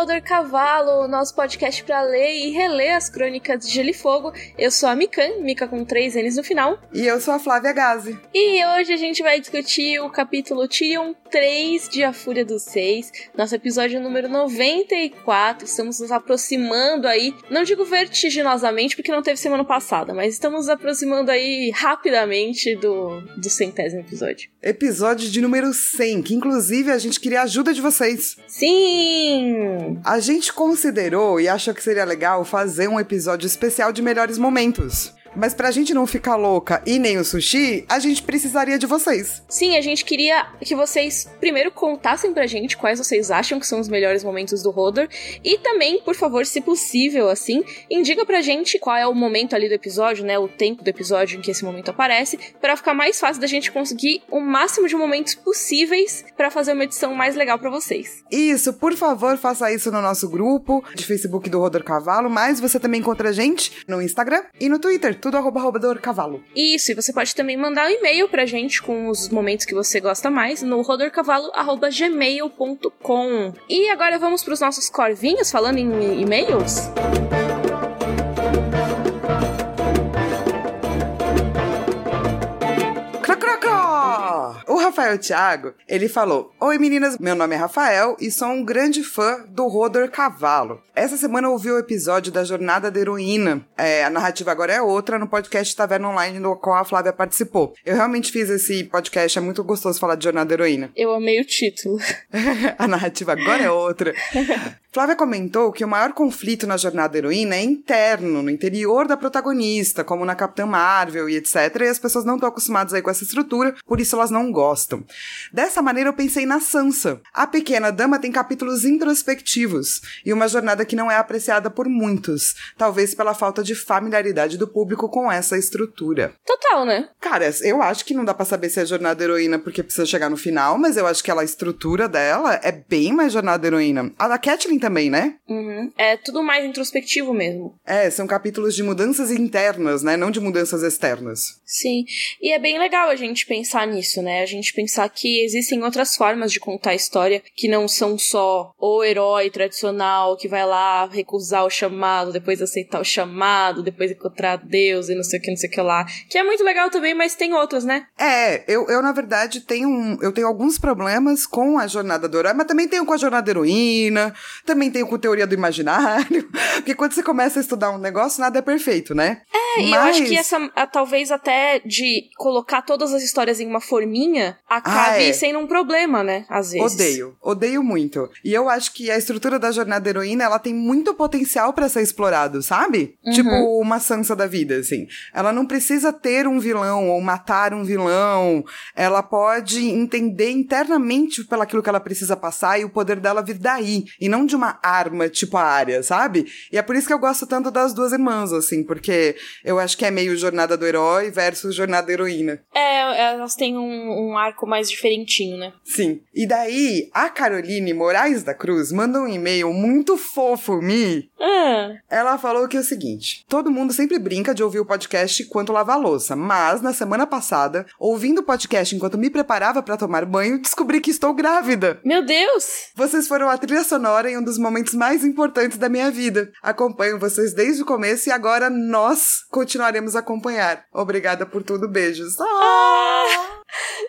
Roder Cavalo, nosso podcast para ler e reler as crônicas de Gelo e Fogo. Eu sou a Mikan, Mika com três N's no final. E eu sou a Flávia Gazi. E hoje a gente vai discutir o capítulo Tyrion 3 de A Fúria dos Seis, nosso episódio número 94. Estamos nos aproximando aí, não digo vertiginosamente porque não teve semana passada, mas estamos nos aproximando aí rapidamente do, do centésimo episódio. Episódio de número 100, que inclusive a gente queria a ajuda de vocês. Sim! A gente considerou e achou que seria legal fazer um episódio especial de melhores momentos. Mas pra gente não ficar louca e nem o sushi, a gente precisaria de vocês. Sim, a gente queria que vocês primeiro contassem pra gente quais vocês acham que são os melhores momentos do Rodor. E também, por favor, se possível, assim, indica pra gente qual é o momento ali do episódio, né? O tempo do episódio em que esse momento aparece, para ficar mais fácil da gente conseguir o máximo de momentos possíveis para fazer uma edição mais legal para vocês. Isso, por favor, faça isso no nosso grupo de Facebook do Rodor Cavalo, mas você também encontra a gente no Instagram e no Twitter tudo arroba cavalo. Isso, e você pode também mandar um e-mail pra gente com os momentos que você gosta mais no rodorcavalo.gmail.com. E agora vamos pros nossos corvinhos falando em e-mails? O Rafael Thiago, ele falou: Oi meninas, meu nome é Rafael e sou um grande fã do Rodor Cavalo. Essa semana eu ouvi o episódio da Jornada da Heroína. É, a narrativa agora é outra no podcast Taverna Online, no qual a Flávia participou. Eu realmente fiz esse podcast, é muito gostoso falar de Jornada da Heroína. Eu amei o título. a narrativa agora é outra. Flávia comentou que o maior conflito na jornada heroína é interno, no interior da protagonista, como na Capitã Marvel e etc. E as pessoas não estão acostumadas aí com essa estrutura, por isso elas não gostam. Dessa maneira eu pensei na Sansa. A Pequena Dama tem capítulos introspectivos e uma jornada que não é apreciada por muitos, talvez pela falta de familiaridade do público com essa estrutura. Total, né? Cara, eu acho que não dá para saber se é jornada heroína porque precisa chegar no final, mas eu acho que ela, a estrutura dela é bem mais jornada heroína. A da Catelyn também, né? Uhum. É tudo mais introspectivo mesmo. É, são capítulos de mudanças internas, né? Não de mudanças externas. Sim. E é bem legal a gente pensar nisso, né? Gente pensar que existem outras formas de contar a história que não são só o herói tradicional que vai lá recusar o chamado, depois aceitar o chamado, depois encontrar Deus e não sei o que, não sei o que lá. Que é muito legal também, mas tem outras, né? É, eu, eu na verdade tenho, um, eu tenho alguns problemas com a jornada do herói, mas também tenho com a jornada heroína, também tenho com teoria do imaginário, porque quando você começa a estudar um negócio, nada é perfeito, né? É, e eu acho que essa, a, talvez até de colocar todas as histórias em uma forminha, acabe ah, é. sendo um problema, né? Às vezes. Odeio, odeio muito. E eu acho que a estrutura da jornada heroína, ela tem muito potencial para ser explorado, sabe? Uhum. Tipo uma Sansa da vida, assim. Ela não precisa ter um vilão ou matar um vilão. Ela pode entender internamente pelo aquilo que ela precisa passar e o poder dela vir daí. E não de uma arma, tipo a área, sabe? E é por isso que eu gosto tanto das duas irmãs, assim, porque eu acho que é meio jornada do herói versus jornada da heroína. É, elas têm um, um arco mais diferentinho, né? Sim. E daí, a Caroline Moraes da Cruz manda um e-mail muito fofo, Mi. Ah. Ela falou que é o seguinte: todo mundo sempre brinca de ouvir o podcast enquanto lava a louça, mas na semana passada, ouvindo o podcast enquanto me preparava para tomar banho, descobri que estou grávida. Meu Deus! Vocês foram a trilha sonora em um dos momentos mais importantes da minha vida. Acompanho vocês desde o começo e agora nós continuaremos a acompanhar. Obrigada por tudo, beijos. Ah!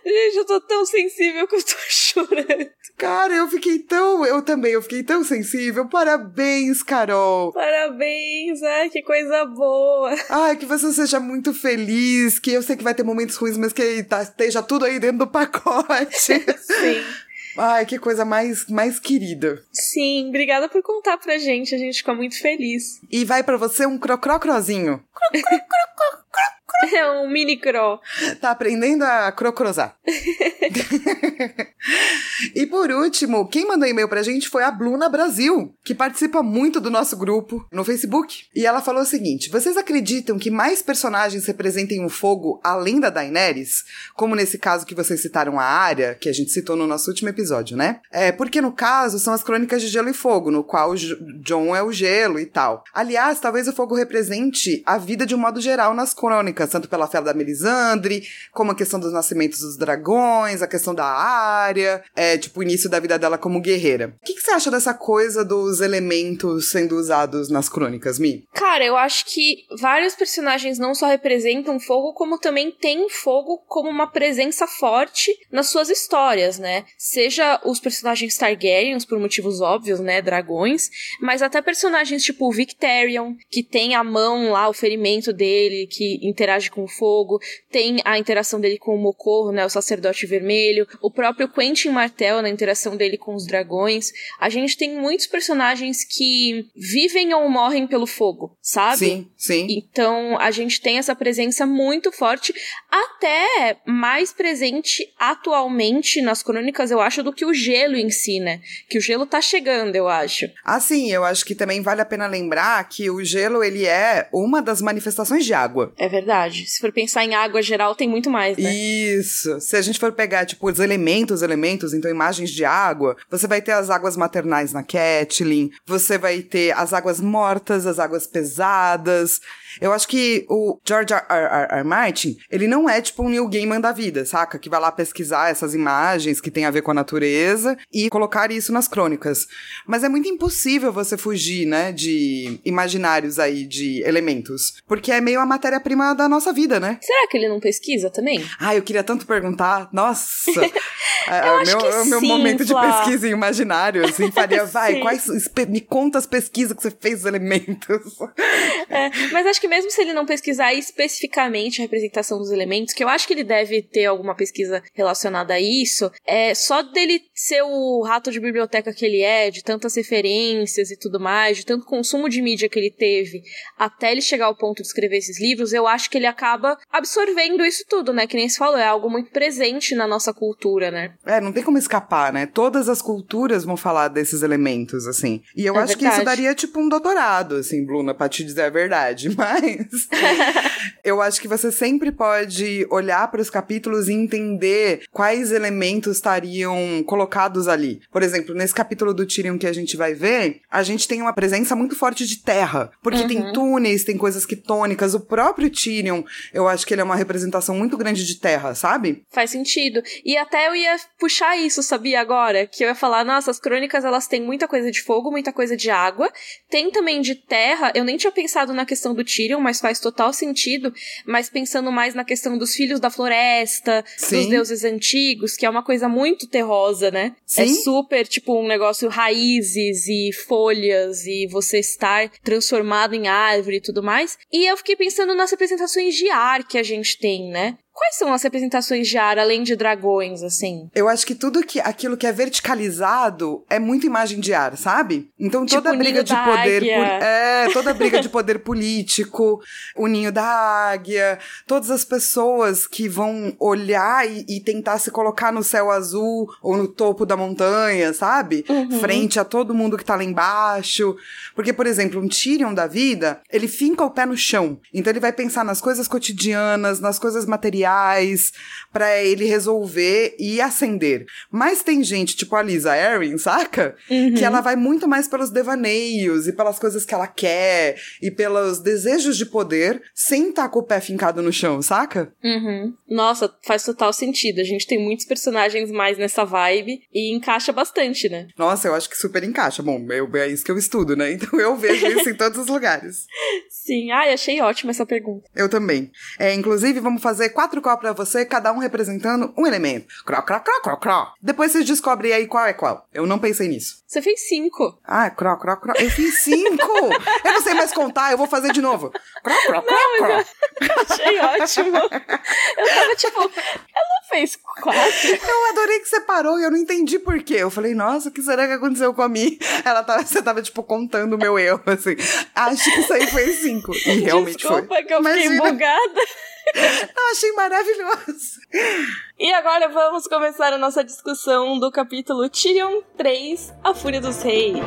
Gente, eu tô tão sensível que eu tô chorando. Cara, eu fiquei tão. Eu também, eu fiquei tão sensível. Parabéns, Carol. Parabéns, ai, que coisa boa. Ai, que você seja muito feliz. Que eu sei que vai ter momentos ruins, mas que tá, esteja tudo aí dentro do pacote. Sim. Ai, que coisa mais, mais querida. Sim, obrigada por contar pra gente. A gente ficou muito feliz. E vai para você um crocrocrozinho. É um mini cro. Tá aprendendo a crocrosar. e por último, quem mandou e-mail pra gente foi a Bluna Brasil, que participa muito do nosso grupo no Facebook. E ela falou o seguinte: Vocês acreditam que mais personagens representem o fogo além da Daenerys? Como nesse caso que vocês citaram a Arya, que a gente citou no nosso último episódio, né? É, porque no caso são as crônicas de Gelo e Fogo, no qual John é o gelo e tal. Aliás, talvez o fogo represente a vida de um modo geral nas crônicas tanto pela fé da Melisandre, como a questão dos nascimentos dos dragões, a questão da área, é, tipo, o início da vida dela como guerreira. O que, que você você acha dessa coisa dos elementos sendo usados nas crônicas, Mi? Cara, eu acho que vários personagens não só representam fogo, como também têm fogo como uma presença forte nas suas histórias, né? Seja os personagens Targaryens, por motivos óbvios, né? Dragões, mas até personagens tipo o Victarion, que tem a mão lá, o ferimento dele, que interage com o fogo, tem a interação dele com o Mocorro, né? O sacerdote vermelho, o próprio Quentin Martel na interação dele com os dragões. A gente tem muitos personagens que vivem ou morrem pelo fogo, sabe? Sim, sim. Então a gente tem essa presença muito forte, até mais presente atualmente nas crônicas, eu acho, do que o gelo em si, né? Que o gelo tá chegando, eu acho. Ah, sim, eu acho que também vale a pena lembrar que o gelo, ele é uma das manifestações de água. É verdade. Se for pensar em água geral, tem muito mais, né? Isso. Se a gente for pegar, tipo, os elementos, elementos, então imagens de água, você vai ter as águas maternais na Catelyn, você vai ter as águas mortas, as águas pesadas. Eu acho que o George R. R. R. Martin, ele não é tipo um Neil Gaiman da vida, saca? Que vai lá pesquisar essas imagens que tem a ver com a natureza e colocar isso nas crônicas. Mas é muito impossível você fugir, né, de imaginários aí, de elementos. Porque é meio a matéria-prima da nossa vida, né? Será que ele não pesquisa também? Ah, eu queria tanto perguntar. Nossa! é, eu acho meu, que meu sim, momento Flá. de pesquisa em imaginário, assim, faria, vai, quais, me conta as pesquisas que você fez dos elementos. É, mas acho que mesmo se ele não pesquisar especificamente a representação dos elementos, que eu acho que ele deve ter alguma pesquisa relacionada a isso, é só dele ser o rato de biblioteca que ele é, de tantas referências e tudo mais, de tanto consumo de mídia que ele teve, até ele chegar ao ponto de escrever esses livros, eu acho que ele acaba absorvendo isso tudo, né? Que nem se falou, é algo muito presente na nossa cultura, né? É, não tem como escapar, né? Todas as culturas vão falar desses elementos, assim. E eu É acho que isso verdade. daria, tipo, um doutorado, assim, Bruna, pra te dizer a verdade. Mas eu acho que você sempre pode olhar para os capítulos e entender quais elementos estariam colocados ali. Por exemplo, nesse capítulo do Tyrion que a gente vai ver, a gente tem uma presença muito forte de terra. Porque tem túneis, tem coisas quitônicas. O próprio Tyrion, eu acho que ele é uma representação muito grande de terra, sabe? Faz sentido. E até eu ia puxar isso, sabia, agora? Que eu ia falar, nossa, as crônicas elas têm muita coisa de fogo, muita coisa de água. Tem também de terra. Eu nem tinha pensado na questão do Tyrion, mas faz total sentido. Mas pensando mais na questão dos filhos da floresta, Sim. dos deuses antigos, que é uma coisa muito terrosa, né? É Sim. super, tipo, um negócio raízes e folhas e você estar transformado em árvore e tudo mais. E eu fiquei pensando nas representações de ar que a gente tem, né? Quais são as representações de ar, além de dragões, assim? Eu acho que tudo que aquilo que é verticalizado é muito imagem de ar, sabe? Então Tipo toda o briga de poder, é, toda briga de poder político, o ninho da águia, todas as pessoas que vão olhar e, e tentar se colocar no céu azul ou no topo da montanha, sabe? Uhum. Frente a todo mundo que tá lá embaixo. Porque, por exemplo, um Tyrion da vida, ele finca o pé no chão. Então ele vai pensar nas coisas cotidianas, nas coisas materiais, pra ele resolver e ascender. Mas tem gente, tipo a Lisa Erin, saca? Uhum. Que ela vai muito mais pelos devaneios e pelas coisas que ela quer e pelos desejos de poder, sem estar com o pé fincado no chão, saca? Uhum. Nossa, faz total sentido. A gente tem muitos personagens mais nessa vibe e encaixa bastante, né? Nossa, eu acho que super encaixa. Bom, eu, é isso que eu estudo, né? Então eu vejo isso em todos os lugares. Sim. Ai, achei ótima essa pergunta. Eu também. É, inclusive, vamos fazer quatro copos pra você, cada um representando um elemento. Cró, cró, cró, cró, cró. Depois vocês descobrem aí qual é qual. Eu não pensei nisso. Você fez cinco. Ah, cró, cró, cró. Eu fiz cinco! eu não sei mais contar, eu vou fazer de novo. Cró, cró, cró, cró. Achei ótimo. Eu tava tipo, ela fez quatro. Eu adorei que você parou e eu não entendi por quê. Eu falei, nossa, o que será que aconteceu com a mim? Ela tava, você tava, tipo, contando o meu erro, assim. Acho que isso aí foi cinco. E realmente Desculpa foi. que eu fiquei Imagina. bugada. Eu achei maravilhoso. E agora vamos começar a nossa discussão do capítulo Tyrion 3, A Fúria dos Reis.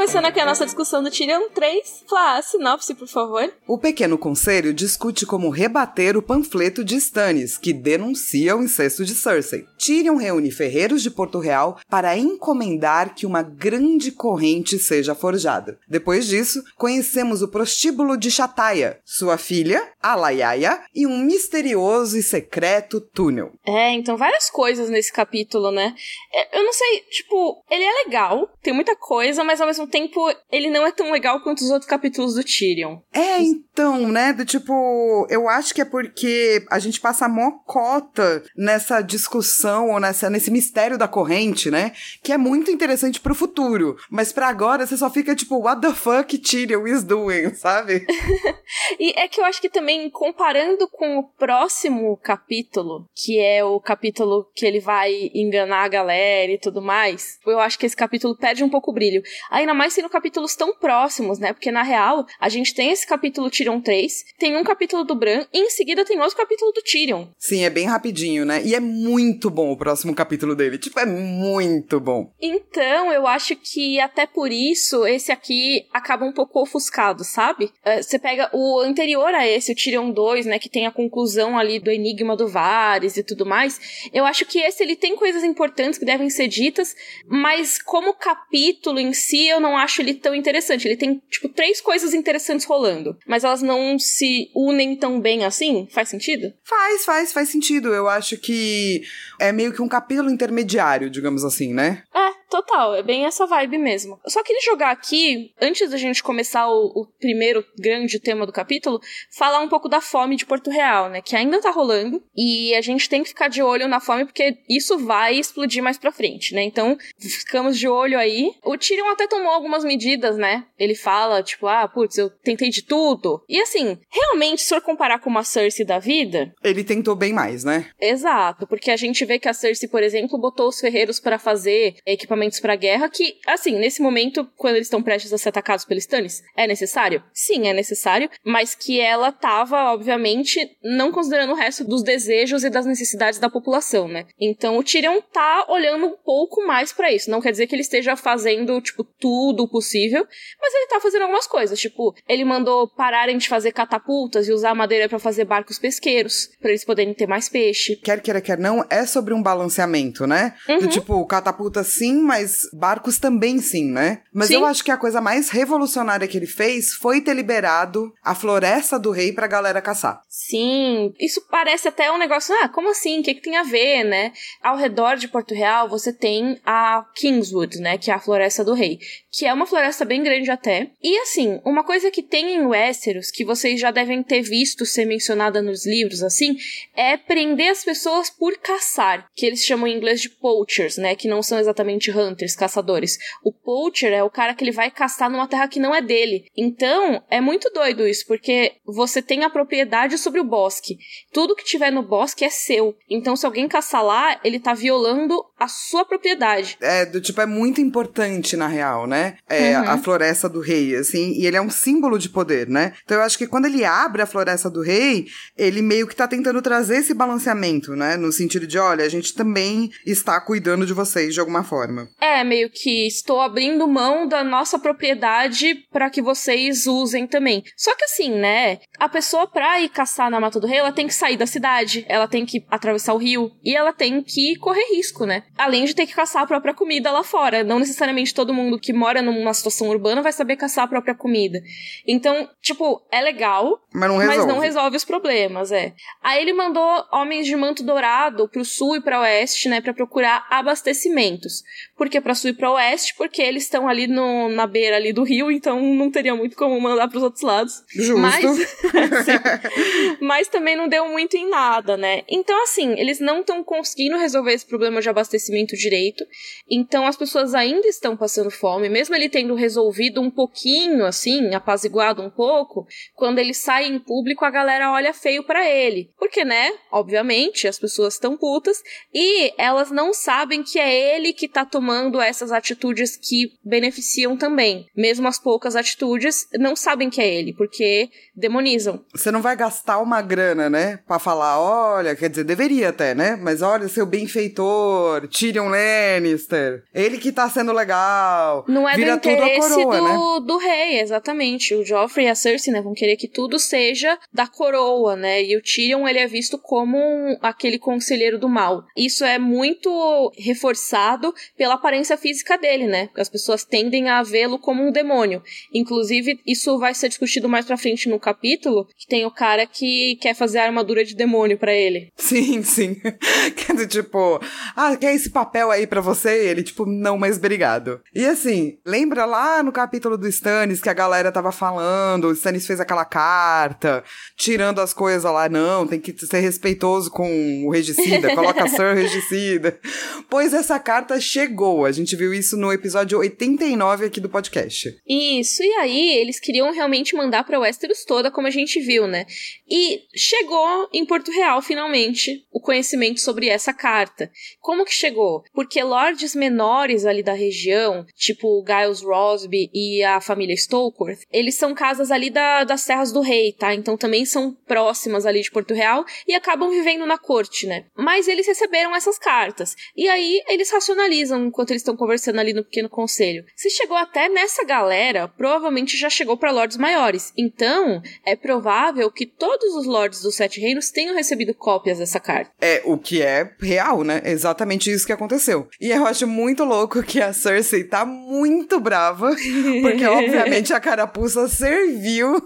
Começando aqui a nossa discussão do Tyrion 3. Flá, a sinopse, por favor. O Pequeno Conselho discute como rebater o panfleto de Stannis, que denuncia o incesto de Cersei. Tyrion reúne ferreiros de Porto Real para encomendar que uma grande corrente seja forjada. Depois disso, conhecemos o prostíbulo de Chataia, sua filha, Alaiaia, e um misterioso e secreto túnel. É, então várias coisas nesse capítulo, né? É, eu não sei, tipo, ele é legal, tem muita coisa, mas ao mesmo tempo ele não é tão legal quanto os outros capítulos do Tyrion. É, então, né? Do tipo, eu acho que é porque a gente passa a mocota nessa discussão ou nessa, nesse mistério da corrente, né? Que é muito interessante pro futuro. Mas para agora você só fica tipo, what the fuck Tyrion is doing, sabe? e é que eu acho que também, comparando com o próximo capítulo, que é o capítulo que ele vai enganar a galera e tudo mais, eu acho que esse capítulo perde um pouco o brilho. Ainda mais sendo capítulos tão próximos, né? Porque na real, a gente tem esse capítulo Tyrion 3, tem um capítulo do Bran e em seguida tem outro capítulo do Tyrion. Sim, é bem rapidinho, né? E é muito bom o próximo capítulo dele. Tipo, é muito bom. Então, eu acho que até por isso, esse aqui acaba um pouco ofuscado, sabe? Uh, você pega o anterior a esse, o Tyrion 2, né? Que tem a conclusão ali do enigma do Varys e tudo mais. Eu acho que esse ele tem coisas importantes que devem ser ditas, mas como capítulo em si, eu não acho ele tão interessante. Ele tem, tipo, três coisas interessantes rolando, mas elas não se unem tão bem assim. Faz sentido? Faz, faz, faz sentido. Eu acho que é meio que um capítulo intermediário, digamos assim, né? É, Total, é bem essa vibe mesmo. Eu só queria jogar aqui, antes da gente começar o, o, primeiro grande tema do capítulo, falar um pouco da fome de Porto Real, né? Que ainda tá rolando. E a gente tem que ficar de olho na fome, porque isso vai explodir mais pra frente, né? Então, ficamos de olho aí. O Tyrion até tomou algumas medidas, né? Ele fala, tipo, ah, putz, eu tentei de tudo. E assim, realmente, se for comparar com uma Cersei da vida. Ele tentou bem mais, né? Exato, porque a gente vê que a Cersei, por exemplo, botou os ferreiros para fazer equipamento equipamentos para guerra que, assim, nesse momento, quando eles estão prestes a ser atacados pelos Stannis, é necessário? Sim, é necessário, mas que ela tava, obviamente, não considerando o resto dos desejos e das necessidades da população, né? Então o Tyrion tá olhando um pouco mais para isso. Não quer dizer que ele esteja fazendo, tipo, tudo o possível, mas ele tá fazendo algumas coisas. Tipo, ele mandou pararem de fazer catapultas e usar madeira para fazer barcos pesqueiros, para eles poderem ter mais peixe. Quer queira, quer não, é sobre um balanceamento, né? Uhum. Do tipo, catapulta sim, mas barcos também sim, né? Mas sim. eu acho que a coisa mais revolucionária que ele fez foi ter liberado a floresta do rei pra galera caçar. Sim, isso parece até um negócio, ah, como assim? O que, que tem a ver, né? Ao redor de Porto Real você tem a Kingswood, né? Que é a floresta do rei. Que é uma floresta bem grande até. E assim, uma coisa que tem em Westeros, que vocês já devem ter visto ser mencionada nos livros, assim, é prender as pessoas por caçar. Que eles chamam em inglês de poachers, né? Que não são exatamente hunters, caçadores. O poacher é o cara que ele vai caçar numa terra que não é dele. Então, é muito doido isso, porque você tem a propriedade sobre o bosque. Tudo que tiver no bosque é seu. Então, se alguém caçar lá, ele tá violando a sua propriedade. É, do tipo, é muito importante, na real, né? É uhum. a floresta do rei, assim, e ele é um símbolo de poder, né? Então eu acho que quando ele abre a floresta do rei, ele meio que tá tentando trazer esse balanceamento, né? No sentido de, olha, a gente também está cuidando de vocês de alguma forma. É, meio que estou abrindo mão da nossa propriedade para que vocês usem também. Só que assim, né? A pessoa pra ir caçar na Mata do Rei, ela tem que sair da cidade, ela tem que atravessar o rio e ela tem que correr risco, né? Além de ter que caçar a própria comida lá fora. Não necessariamente todo mundo que mora numa situação urbana vai saber caçar a própria comida. Então, tipo, é legal, mas não resolve, mas não resolve os problemas, é. Aí ele mandou homens de manto dourado pro sul e para oeste, né, para procurar abastecimentos. Por que para sul e para oeste? Porque eles estão ali no, na beira ali do rio, então não teria muito como mandar para os outros lados. Justo. Mas, mas também não deu muito em nada, né? Então assim, eles não estão conseguindo resolver esse problema de abastecimento direito. Então as pessoas ainda estão passando fome, mesmo ele tendo resolvido um pouquinho assim, apaziguado um pouco, quando ele sai em público a galera olha feio para ele. Porque, né? Obviamente, as pessoas estão putas e elas não sabem que é ele que tá tomando tomando essas atitudes que beneficiam também. Mesmo as poucas atitudes, não sabem que é ele, porque demonizam. Você não vai gastar uma grana, né? Pra falar, olha, quer dizer, deveria até, né? Mas olha, seu benfeitor, Tyrion Lannister, ele que tá sendo legal. Não é vira do tudo a interesse coroa, do, né? do rei, exatamente. O Joffrey e a Cersei, né, vão querer que tudo seja da coroa, né? E o Tyrion, ele é visto como um- aquele conselheiro do mal. Isso é muito reforçado pela aparência física dele, né? As pessoas tendem a vê-lo como um demônio. Inclusive, isso vai ser discutido mais pra frente no capítulo, que tem o cara que quer fazer a armadura de demônio pra ele. Sim, sim. Quer dizer, tipo, ah, quer esse papel aí pra você? E ele, tipo, não, mas obrigado. E assim, lembra lá no capítulo do Stannis que a galera tava falando, o Stannis fez aquela carta, tirando as coisas lá, não, tem que ser respeitoso com o regicida, coloca Sir regicida. Pois essa carta chegou, a gente viu isso no episódio 89 aqui do podcast. Isso, e aí eles queriam realmente mandar pra Westeros toda, como a gente viu, né? E chegou em Porto Real, finalmente, o conhecimento sobre essa carta. Como que chegou? Porque lords menores ali da região, tipo Giles Rosby e a família Stokeworth, eles são casas ali da, das Serras do Rei, tá? Então também são próximas ali de Porto Real e acabam vivendo na corte, né? Mas eles receberam essas cartas. E aí eles racionalizam enquanto eles estão conversando ali no pequeno conselho. Se chegou até nessa galera, provavelmente já chegou para lords maiores. Então, é provável que todos os lords dos Sete Reinos tenham recebido cópias dessa carta. É, o que é real, né? Exatamente isso que aconteceu. E eu acho muito louco que a Cersei tá muito brava, porque obviamente a carapuça serviu.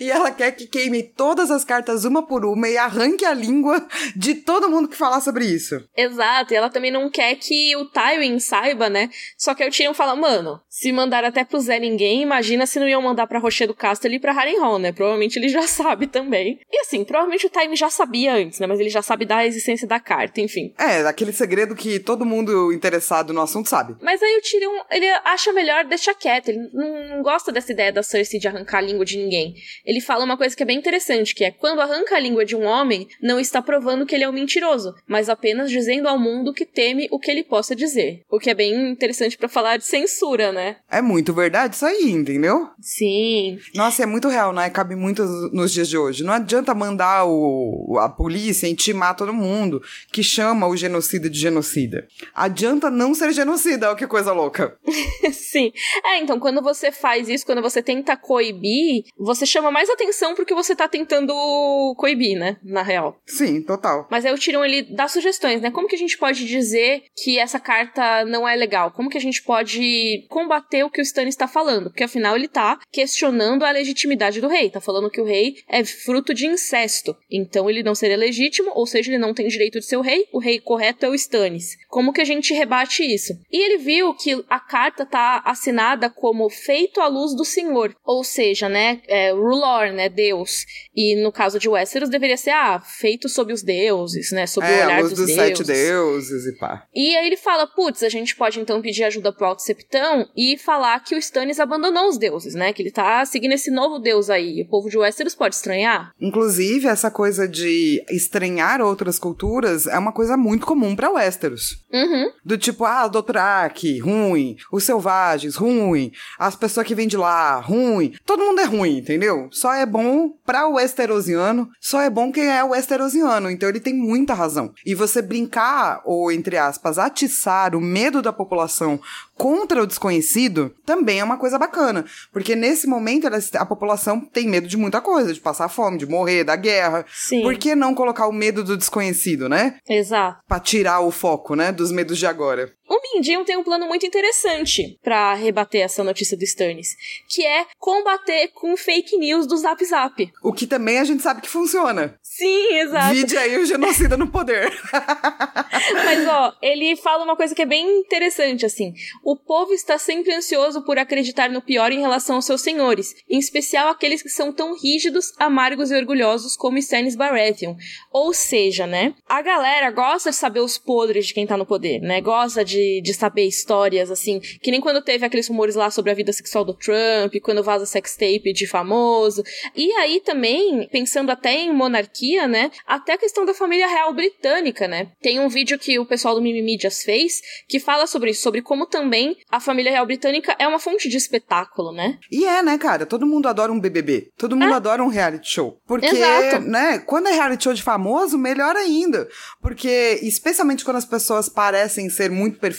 E ela quer que queime todas as cartas uma por uma e arranque a língua de todo mundo que falar sobre isso. Exato, e ela também não quer que o Tywin saiba, né? Só que aí o Tyrion fala, mano, se mandar até pro Zé Ninguém, imagina se não iam mandar pra Rocher do Castro e pra Harrenhal, né? Provavelmente ele já sabe também. E assim, provavelmente o Tywin já sabia antes, né? Mas ele já sabe da existência da carta, enfim. É, aquele segredo que todo mundo interessado no assunto sabe. Mas aí o Tyrion, ele acha melhor deixar quieto, ele não, não gosta dessa ideia da Cersei de arrancar a língua de ninguém. Ele fala uma coisa que é bem interessante, que é quando arranca a língua de um homem, não está provando que ele é um mentiroso, mas apenas dizendo ao mundo que teme o que ele possa dizer. O que é bem interessante pra falar de censura, né? É muito verdade isso aí, entendeu? Sim. Nossa, é muito real, né? Cabe muito nos dias de hoje. Não adianta mandar o, a polícia intimar todo mundo que chama o genocida de genocida. Adianta não ser genocida, olha que coisa louca. Sim. É, então, quando você faz isso, quando você tenta coibir, você chama mais atenção pro que você tá tentando coibir, né? Na real. Sim, total. Mas aí o Tyrion, ele dá sugestões, né? Como que a gente pode dizer que essa carta não é legal? Como que a gente pode combater o que o Stannis está falando? Porque afinal ele tá questionando a legitimidade do rei. Tá falando que o rei é fruto de incesto. Então ele não seria legítimo, ou seja, ele não tem direito de ser o rei. O rei correto é o Stannis. Como que a gente rebate isso? E ele viu que a carta tá assinada como feito à luz do Senhor. Ou seja, né? É, Rulor, né? Deus. E no caso de Westeros deveria ser, ah, feito sob os deuses, né? Sob o É, olhar a luz dos, dos deuses. sete deuses e pá. E aí ele fala, putz, a gente pode então pedir ajuda pro Alto Septão e falar que o Stannis abandonou os deuses, né? Que ele tá seguindo esse novo deus aí. O povo de Westeros pode estranhar? Inclusive, essa coisa de estranhar outras culturas é uma coisa muito comum pra Westeros. Uhum. Do tipo, ah, o Dothraki, ruim. Os selvagens, ruim. As pessoas que vêm de lá, ruim. Todo mundo é ruim, entendeu? Só é bom pra o Westerosiano, só é bom quem é o Westerosiano. Então ele tem muita razão. E você brincar, ou entre aspas, atiçar o medo da população contra o desconhecido também é uma coisa bacana. Porque nesse momento a população tem medo de muita coisa, de passar fome, de morrer, da guerra. Sim. Por que não colocar o medo do desconhecido, né? Exato. Pra tirar o foco, né? Dos medos de agora. O Mindinho tem um plano muito interessante pra rebater essa notícia do Stannis, que é combater com fake news do Zap Zap. O que também a gente sabe que funciona. Sim, exato. Vide aí o genocida no poder. Mas, ó, ele fala uma coisa que é bem interessante, assim. O povo está sempre ansioso por acreditar no pior em relação aos seus senhores, em especial aqueles que são tão rígidos, amargos e orgulhosos como Stannis Baratheon. Ou seja, né, a galera gosta de saber os podres de quem tá no poder, né? Gosta de, de saber histórias, assim, que nem quando teve aqueles rumores lá sobre a vida sexual do Trump, quando vaza sextape de famoso. E aí também, pensando até em monarquia, né, até a questão da família real britânica, né? Tem um vídeo vídeo que o pessoal do Mimimídias fez, que fala sobre isso, sobre como também a família real britânica é uma fonte de espetáculo, né? E é, né, cara? Todo mundo adora um BBB. Todo mundo é. adora um reality show. Porque, Exato. né, quando é reality show de famoso, melhor ainda. Porque, especialmente quando as pessoas parecem ser muito perfeitas,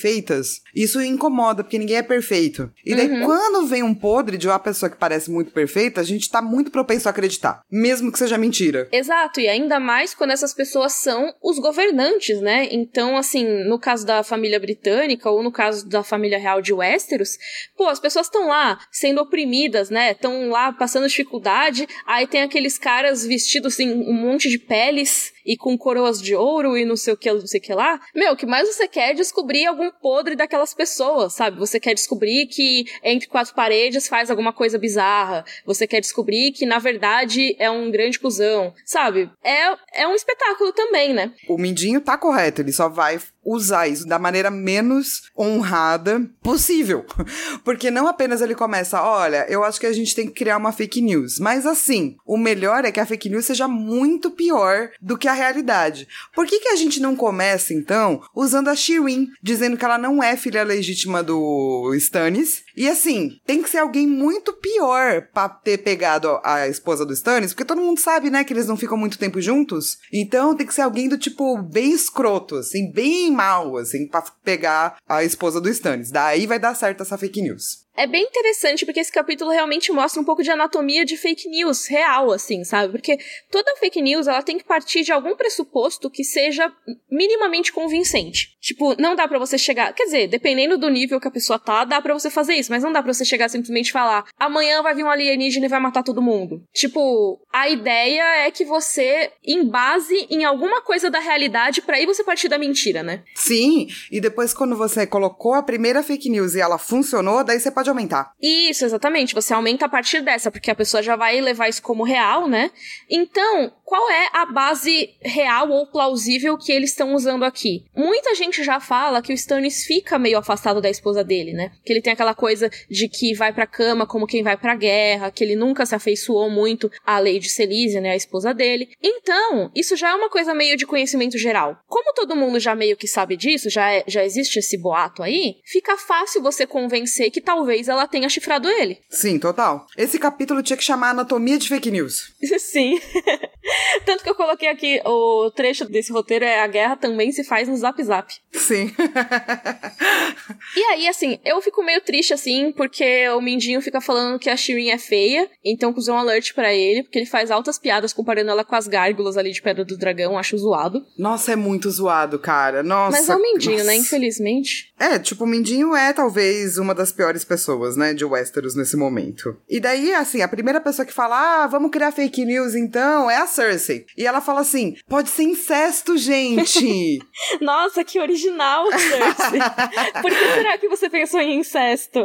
isso incomoda, porque ninguém é perfeito. E daí, uhum. quando vem um podre de uma pessoa que parece muito perfeita, a gente tá muito propenso a acreditar. Mesmo que seja mentira. Exato, e ainda mais quando essas pessoas são os governantes, né? Então, assim, no caso da família britânica ou no caso da família real de Westeros, pô, as pessoas estão lá sendo oprimidas, né? Estão lá passando dificuldade, aí tem aqueles caras vestidos em um monte de peles e com coroas de ouro e não sei o que, não sei o que lá. Meu, o que mais você quer é descobrir algum podre daquelas pessoas, sabe? Você quer descobrir que entre quatro paredes faz alguma coisa bizarra. Você quer descobrir que, na verdade, é um grande cuzão, sabe? É, é um espetáculo também, né? O Mindinho tá correto, ele só vai usar isso da maneira menos honrada possível. Porque não apenas ele começa, olha, eu acho que a gente tem que criar uma fake news. Mas assim, o melhor é que a fake news seja muito pior do que a realidade. Por que, que a gente não começa, então, usando a Shirin, dizendo que ela não é filha legítima do Stannis? E assim, tem que ser alguém muito pior pra ter pegado a esposa do Stannis, porque todo mundo sabe, né, que eles não ficam muito tempo juntos. Então tem que ser alguém do tipo bem escroto, assim, bem mal, assim, pra pegar a esposa do Stannis. Daí vai dar certo essa fake news. É bem interessante porque esse capítulo realmente mostra um pouco de anatomia de fake news real, assim, sabe? Porque toda fake news ela tem que partir de algum pressuposto que seja minimamente convincente. Tipo, não dá para você chegar. Quer dizer, dependendo do nível que a pessoa tá, dá para você fazer isso, mas não dá para você chegar simplesmente falar: amanhã vai vir um alienígena e vai matar todo mundo. Tipo, a ideia é que você embase em alguma coisa da realidade para aí você partir da mentira, né? Sim, e depois quando você colocou a primeira fake news e ela funcionou, daí você pode pode aumentar. Isso, exatamente. Você aumenta a partir dessa, porque a pessoa já vai levar isso como real, né? Então, qual é a base real ou plausível que eles estão usando aqui? Muita gente já fala que o Stannis fica meio afastado da esposa dele, né? Que ele tem aquela coisa de que vai pra cama como quem vai pra guerra, que ele nunca se afeiçoou muito à Lady Celise, né? A esposa dele. Então, isso já é uma coisa meio de conhecimento geral. Como todo mundo já meio que sabe disso, já, é, já existe esse boato aí, fica fácil você convencer que talvez talvez ela tenha chifrado ele. Sim, total. Esse capítulo tinha que chamar Anatomia de Fake News. Sim. Tanto que eu coloquei aqui o trecho desse roteiro é a guerra também se faz no Zap Zap. Sim. e aí, assim, eu fico meio triste, assim, porque o Mindinho fica falando que a Shirin é feia, então usou um alert para ele, porque ele faz altas piadas comparando ela com as gárgulas ali de Pedra do Dragão, acho zoado. Nossa, é muito zoado, cara. Nossa. Mas é o Mindinho, né, Nossa. né? Infelizmente. É, tipo, o Mindinho é talvez uma das piores pessoas, né, de Westeros nesse momento. E daí, assim, a primeira pessoa que fala, ah, vamos criar fake news então, é a Cersei. E ela fala assim, pode ser incesto, gente. Nossa, que original, Cersei. Por que será que você pensou em incesto?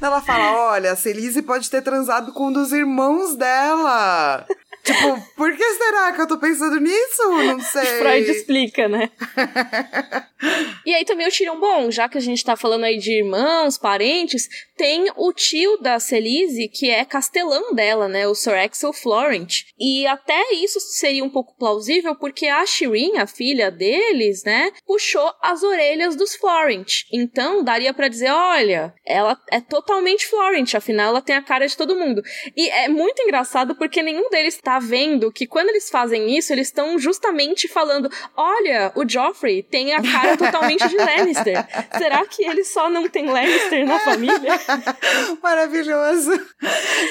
Ela fala, olha, a Celise pode ter transado com um dos irmãos dela. Tipo, por que será que eu tô pensando nisso? Não sei. Freud explica, né? e aí também o Tyrion, bom, já que a gente tá falando aí de irmãos, parentes, tem o tio da Celise, que é castelão dela, né? O Sir Axel Florent. E até isso seria um pouco plausível, porque a Shireen, a filha deles, né? Puxou as orelhas dos Florent. Então, daria para dizer, olha, ela é totalmente Florent, afinal ela tem a cara de todo mundo. E é muito engraçado porque nenhum deles tá vendo que quando eles fazem isso, eles estão justamente falando: olha, o Joffrey tem a cara totalmente de Lannister. Será que ele só não tem Lannister na família? Maravilhoso.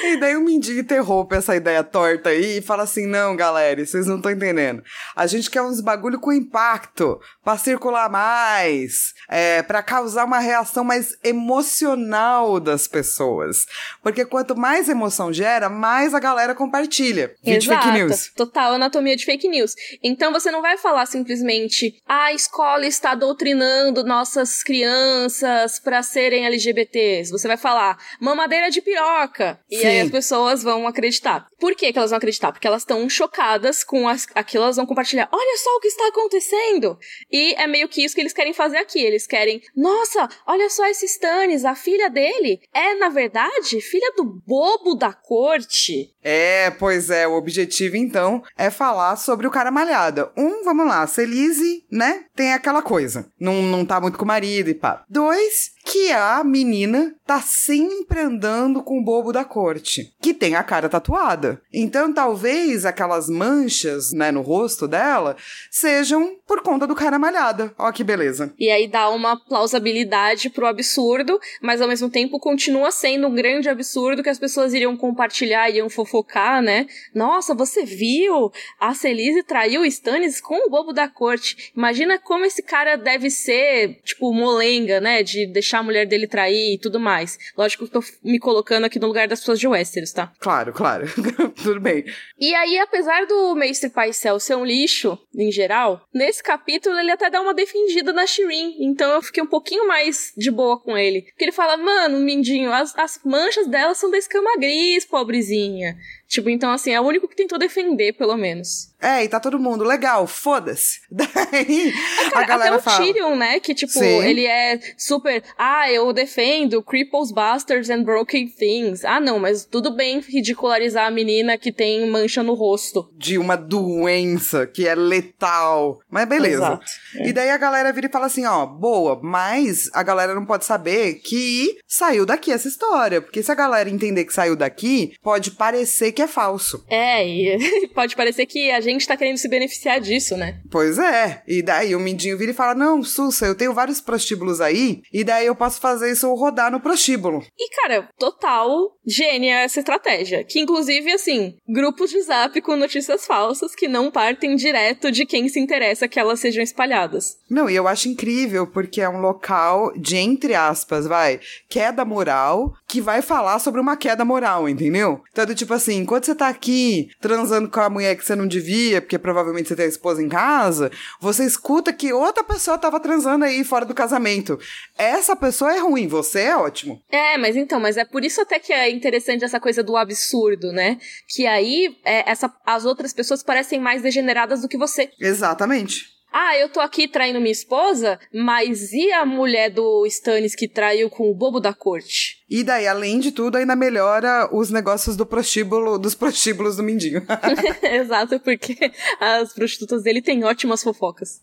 E daí o Mindy interrompe essa ideia torta aí e fala assim: não, galera, vocês não estão entendendo. A gente quer uns bagulho com impacto, pra circular mais, é, para causar uma reação mais emocional das pessoas. Porque quanto mais emoção gera, mais a galera compartilha. Exato. fake news. Total anatomia de fake news. Então você não vai falar simplesmente a escola está doutrinando nossas crianças para serem LGBTs. Você vai falar mamadeira de piroca. E aí as pessoas vão acreditar. Por que, que elas vão acreditar? Porque elas estão chocadas com as, aquilo, elas vão compartilhar. Olha só o que está acontecendo! E é meio que isso que eles querem fazer aqui. Eles querem, nossa, olha só esse Stannis, a filha dele é, na verdade, filha do bobo da corte. É, pois é, o objetivo então é falar sobre o cara malhada. Um, vamos lá, Celise, né? Tem aquela coisa. Não, não tá muito com o marido e pá. Dois, que a menina tá sempre andando com o bobo da corte, que tem a cara tatuada. Então, talvez aquelas manchas, né, no rosto dela sejam por conta do cara malhada. Ó que beleza. E aí dá uma plausibilidade pro absurdo, mas ao mesmo tempo continua sendo um grande absurdo que as pessoas iriam compartilhar, iriam fofocar, né? Nossa, você viu? A Celise traiu o Stannis com o bobo da corte. Imagina como esse cara deve ser, tipo, molenga, né? De deixar a mulher dele trair e tudo mais. Lógico que eu tô me colocando aqui no lugar das pessoas de Westeros, tá? Claro, claro. tudo bem. E aí, apesar do Mestre Paisel ser um lixo, em geral, nesse capítulo ele até dá uma defendida na Shirin. Então eu fiquei um pouquinho mais de boa com ele. Porque ele fala, mano, Mindinho, as, as manchas dela são da escama gris, pobrezinha. Tipo, então assim, é o único que tentou defender, pelo menos. É, e tá todo mundo, legal, foda-se. Daí é, cara, a galera até o fala. Tyrion, né, que tipo, Sim. ele é super, ah, eu defendo cripples, bastards and broken things. Ah, não, mas tudo bem ridicularizar a menina que tem mancha no rosto. De uma doença que é letal. Mas beleza. Exato. É. E daí a galera vira e fala assim, ó, boa, mas a galera não pode saber que saiu daqui essa história. Porque se a galera entender que saiu daqui, pode parecer que é falso. É, e pode parecer que a gente tá querendo se beneficiar disso, né? Pois é. E daí o Mindinho vira e fala: Não, Sussa, eu tenho vários prostíbulos aí, e daí eu posso fazer isso rodar no prostíbulo. E, cara, total gênia essa estratégia. Que, inclusive, assim, grupos de zap com notícias falsas que não partem direto de quem se interessa que elas sejam espalhadas. Não, e eu acho incrível, porque é um local de, entre aspas, vai, queda moral, que vai falar sobre uma queda moral, entendeu? Então, do tipo assim, enquanto você tá aqui transando com a mulher que você não devia, porque provavelmente você tem a esposa em casa, você escuta que outra pessoa tava transando aí fora do casamento. Essa pessoa é ruim, você é ótimo. É, mas então, mas é por isso até que é interessante essa coisa do absurdo, né? Que aí é, essa, as outras pessoas parecem mais degeneradas do que você. Exatamente. Ah, eu tô aqui traindo minha esposa, mas e a mulher do Stannis que traiu com o bobo da corte? E daí, além de tudo, ainda melhora os negócios do prostíbulo, dos prostíbulos do Mindinho. Exato, porque as prostitutas dele têm ótimas fofocas.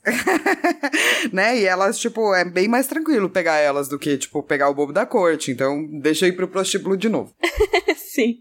né? E elas, tipo, é bem mais tranquilo pegar elas do que, tipo, pegar o bobo da corte. Então, deixa eu ir pro prostíbulo de novo. Sim.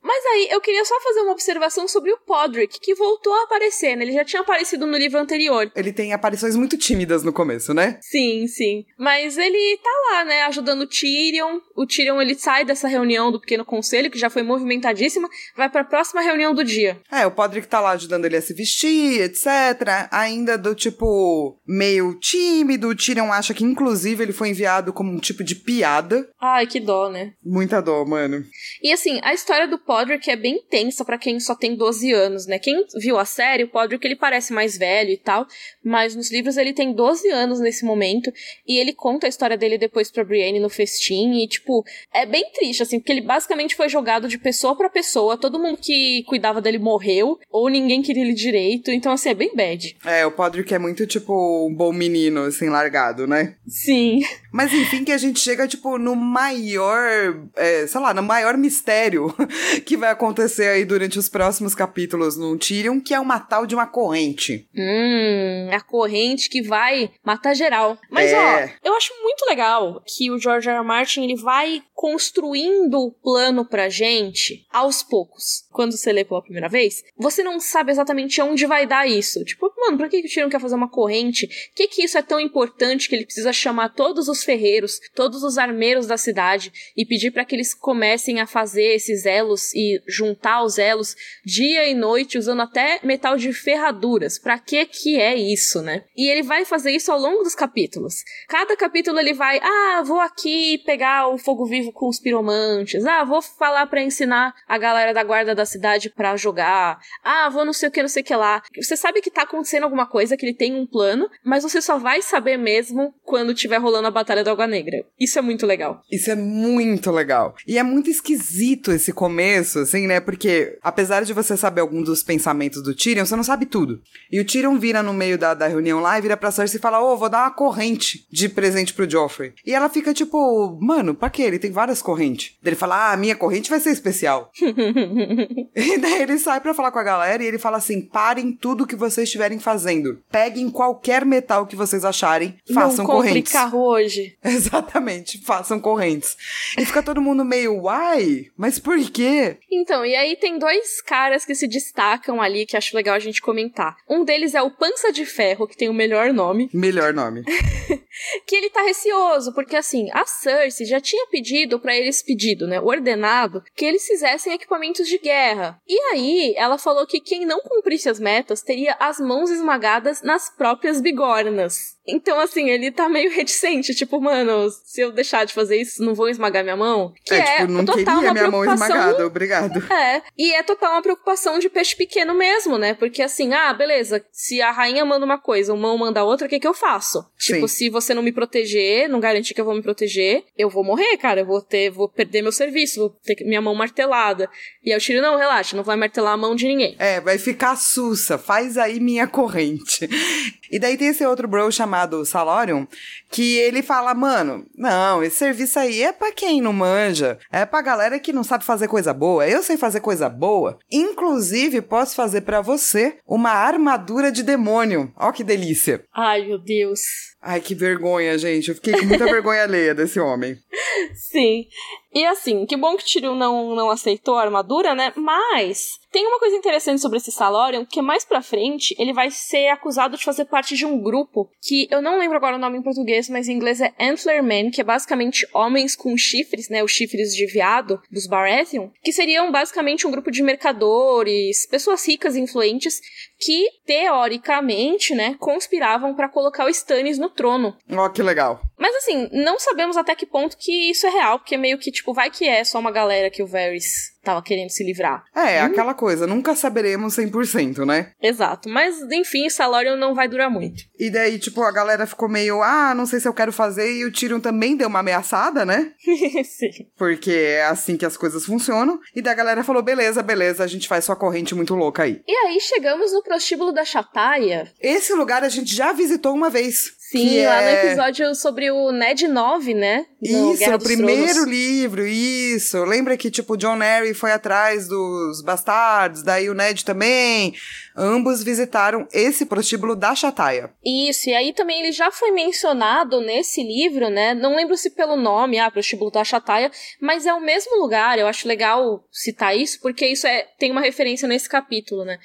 Mas aí, eu queria só fazer uma observação sobre o Podrick, que voltou a aparecer, né? Ele já tinha aparecido no livro anterior. Ele tem aparições muito tímidas no começo, né? Sim, sim. Mas ele tá lá, né? Ajudando o Tyrion. O Tyrion, ele sai dessa reunião do Pequeno Conselho, que já foi movimentadíssima, vai pra próxima reunião do dia. É, o Podrick tá lá ajudando ele a se vestir, etc. Ainda do tipo, meio tímido. O Tyrion acha que, inclusive, ele foi enviado como um tipo de piada. Ai, que dó, né? Muita dó, mano. E assim, a história do Podrick é bem tensa para quem só tem 12 anos, né? Quem viu a série, o Podrick ele parece mais velho e tal, mas nos livros ele tem 12 anos nesse momento e ele conta a história dele depois pra Brienne no festim e tipo, é bem triste assim, porque ele basicamente foi jogado de pessoa para pessoa, todo mundo que cuidava dele morreu ou ninguém queria ele direito, então assim, é bem bad. É, o Podrick é muito tipo um bom menino assim largado, né? Sim. Mas enfim, que a gente chega tipo no maior, é, sei lá, no maior mistério que vai acontecer aí durante os próximos capítulos no Tyrion, que é uma tal de uma corrente. Hum, a corrente que vai matar geral. Mas É. ó, eu acho muito legal que o George R. R. Martin ele vai construindo o plano pra gente aos poucos. Quando você lê pela primeira vez, você não sabe exatamente onde vai dar isso. Tipo, mano, pra que que o Tyrion quer fazer uma corrente? O que que isso é tão importante que ele precisa chamar todos os ferreiros, todos os armeiros da cidade e pedir para que eles comecem a fazer esses elos e juntar os elos dia e noite usando até metal de ferraduras. Para que que é isso, né? E ele vai fazer isso ao longo dos capítulos. Cada capítulo ele vai, ah, vou aqui pegar o fogo vivo com os piromantes. Ah, vou falar para ensinar a galera da guarda da cidade para jogar. Ah, vou não sei o que, não sei o que lá. Você sabe que tá acontecendo alguma coisa, que ele tem um plano, mas você só vai saber mesmo quando tiver rolando a Batalha da Água Negra. Isso é muito legal. Isso é muito legal. E é muito esquisito esse começo, assim, né? Porque, apesar de você saber algum dos pensamentos do Tyrion, você não sabe tudo. E o Tyrion vira no meio da, da reunião lá e vira pra Cersei e fala: Ô, oh, vou dar uma corrente de presente pro Joffrey. E ela fica tipo, mano, pra quê? Ele tem várias correntes. Daí ele fala: Ah, a minha corrente vai ser especial. e daí ele sai pra falar com a galera e ele fala assim: parem tudo que vocês estiverem fazendo. Peguem qualquer metal que vocês acharem, façam não correntes. carro hoje. Exatamente, façam correntes. E fica todo mundo meio, uai, mas por quê? Então, e aí tem dois caras que se destacam ali que acho legal a gente comentar. Um deles é o Pança de Ferro, que tem o melhor nome. Melhor nome. que ele tá receoso, porque assim, a Cersei já tinha pedido para eles pedido, né, ordenado, que eles fizessem equipamentos de guerra. E aí, ela falou que quem não cumprisse as metas teria as mãos esmagadas nas próprias bigornas. Então, assim, ele tá meio reticente, tipo, mano, se eu deixar de fazer isso, não vou esmagar minha mão? Que é, é tipo, não total queria minha mão esmagada, obrigado. É, e é total uma preocupação de peixe pequeno mesmo, né? Porque assim, ah, beleza, se a rainha manda uma coisa, o mão manda outra, o que que eu faço? Sim. Tipo, se você não me proteger, não garantir que eu vou me proteger, eu vou morrer, cara, eu vou ter, vou perder meu serviço, vou ter minha mão martelada. E aí o Tiro, não, relaxa, não vai martelar a mão de ninguém. É, vai ficar sussa, faz aí minha corrente. E daí tem esse outro bro chamado Salorium, que ele fala, mano, não, esse serviço aí é pra quem não manja, é pra galera que não sabe fazer coisa boa. Eu sei fazer coisa boa. Inclusive, posso fazer para você uma armadura de demônio. Ó que delícia. Ai, meu Deus. Ai, que vergonha, gente. Eu fiquei com muita vergonha alheia desse homem. Sim. E assim, que bom que Tyrion não, não aceitou a armadura, né? Mas tem uma coisa interessante sobre esse Salorian, que mais pra frente ele vai ser acusado de fazer parte de um grupo que eu não lembro agora o nome em português, mas em inglês é Antlermen, que é basicamente homens com chifres, né? Os chifres de viado dos Baratheon, que seriam basicamente um grupo de mercadores, pessoas ricas e influentes que teoricamente, né, conspiravam para colocar o Stannis no trono. Ó, oh, que legal. Mas assim, não sabemos até que ponto que isso é real, porque meio que tipo, vai que é só uma galera que o Varys tava querendo se livrar. É, hum? aquela coisa, nunca saberemos 100%, né? Exato, mas enfim, Salorion não vai durar muito. E daí, tipo, a galera ficou meio, ah, não sei se eu quero fazer, e o Tyrion também deu uma ameaçada, né? Sim. Porque é assim que as coisas funcionam. E daí a galera falou, beleza, beleza, a gente faz sua corrente muito louca aí. E aí chegamos no prostíbulo da Chataia. Esse lugar a gente já visitou uma vez. Sim, lá é... no episódio sobre o Ned 9, né? No isso, no primeiro Tronos. livro, isso. Lembra que, tipo, John Arryn foi atrás dos bastardos, daí o Ned também. Ambos visitaram esse prostíbulo da Chataia. Isso, e aí também ele já foi mencionado nesse livro, né? Não lembro se pelo nome, ah, prostíbulo da Chataia, mas é o mesmo lugar. Eu acho legal citar isso, porque isso é, tem uma referência nesse capítulo, né?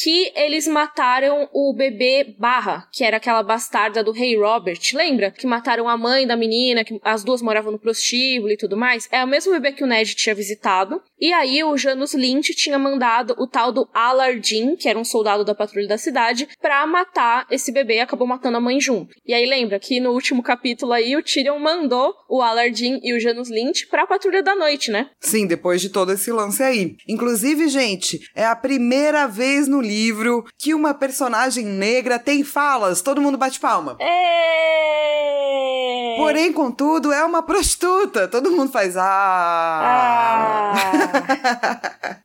Que eles mataram o bebê Barra, que era aquela bastarda do rei Robert, lembra? Que mataram a mãe da menina, que as duas moravam no prostíbulo e tudo mais. É o mesmo bebê que o Ned tinha visitado. E aí o Janus Lynch tinha mandado o tal do Alardin, que era um soldado da patrulha da cidade, pra matar esse bebê e acabou matando a mãe junto. E aí lembra que no último capítulo aí o Tyrion mandou o Alardin e o Janus Lynch pra patrulha da noite, né? Sim, depois de todo esse lance aí. Inclusive, gente, é a primeira vez no livro que uma personagem negra tem falas. Todo mundo bate palma. É... Porém, contudo, é uma prostituta. Todo mundo faz ah. ah.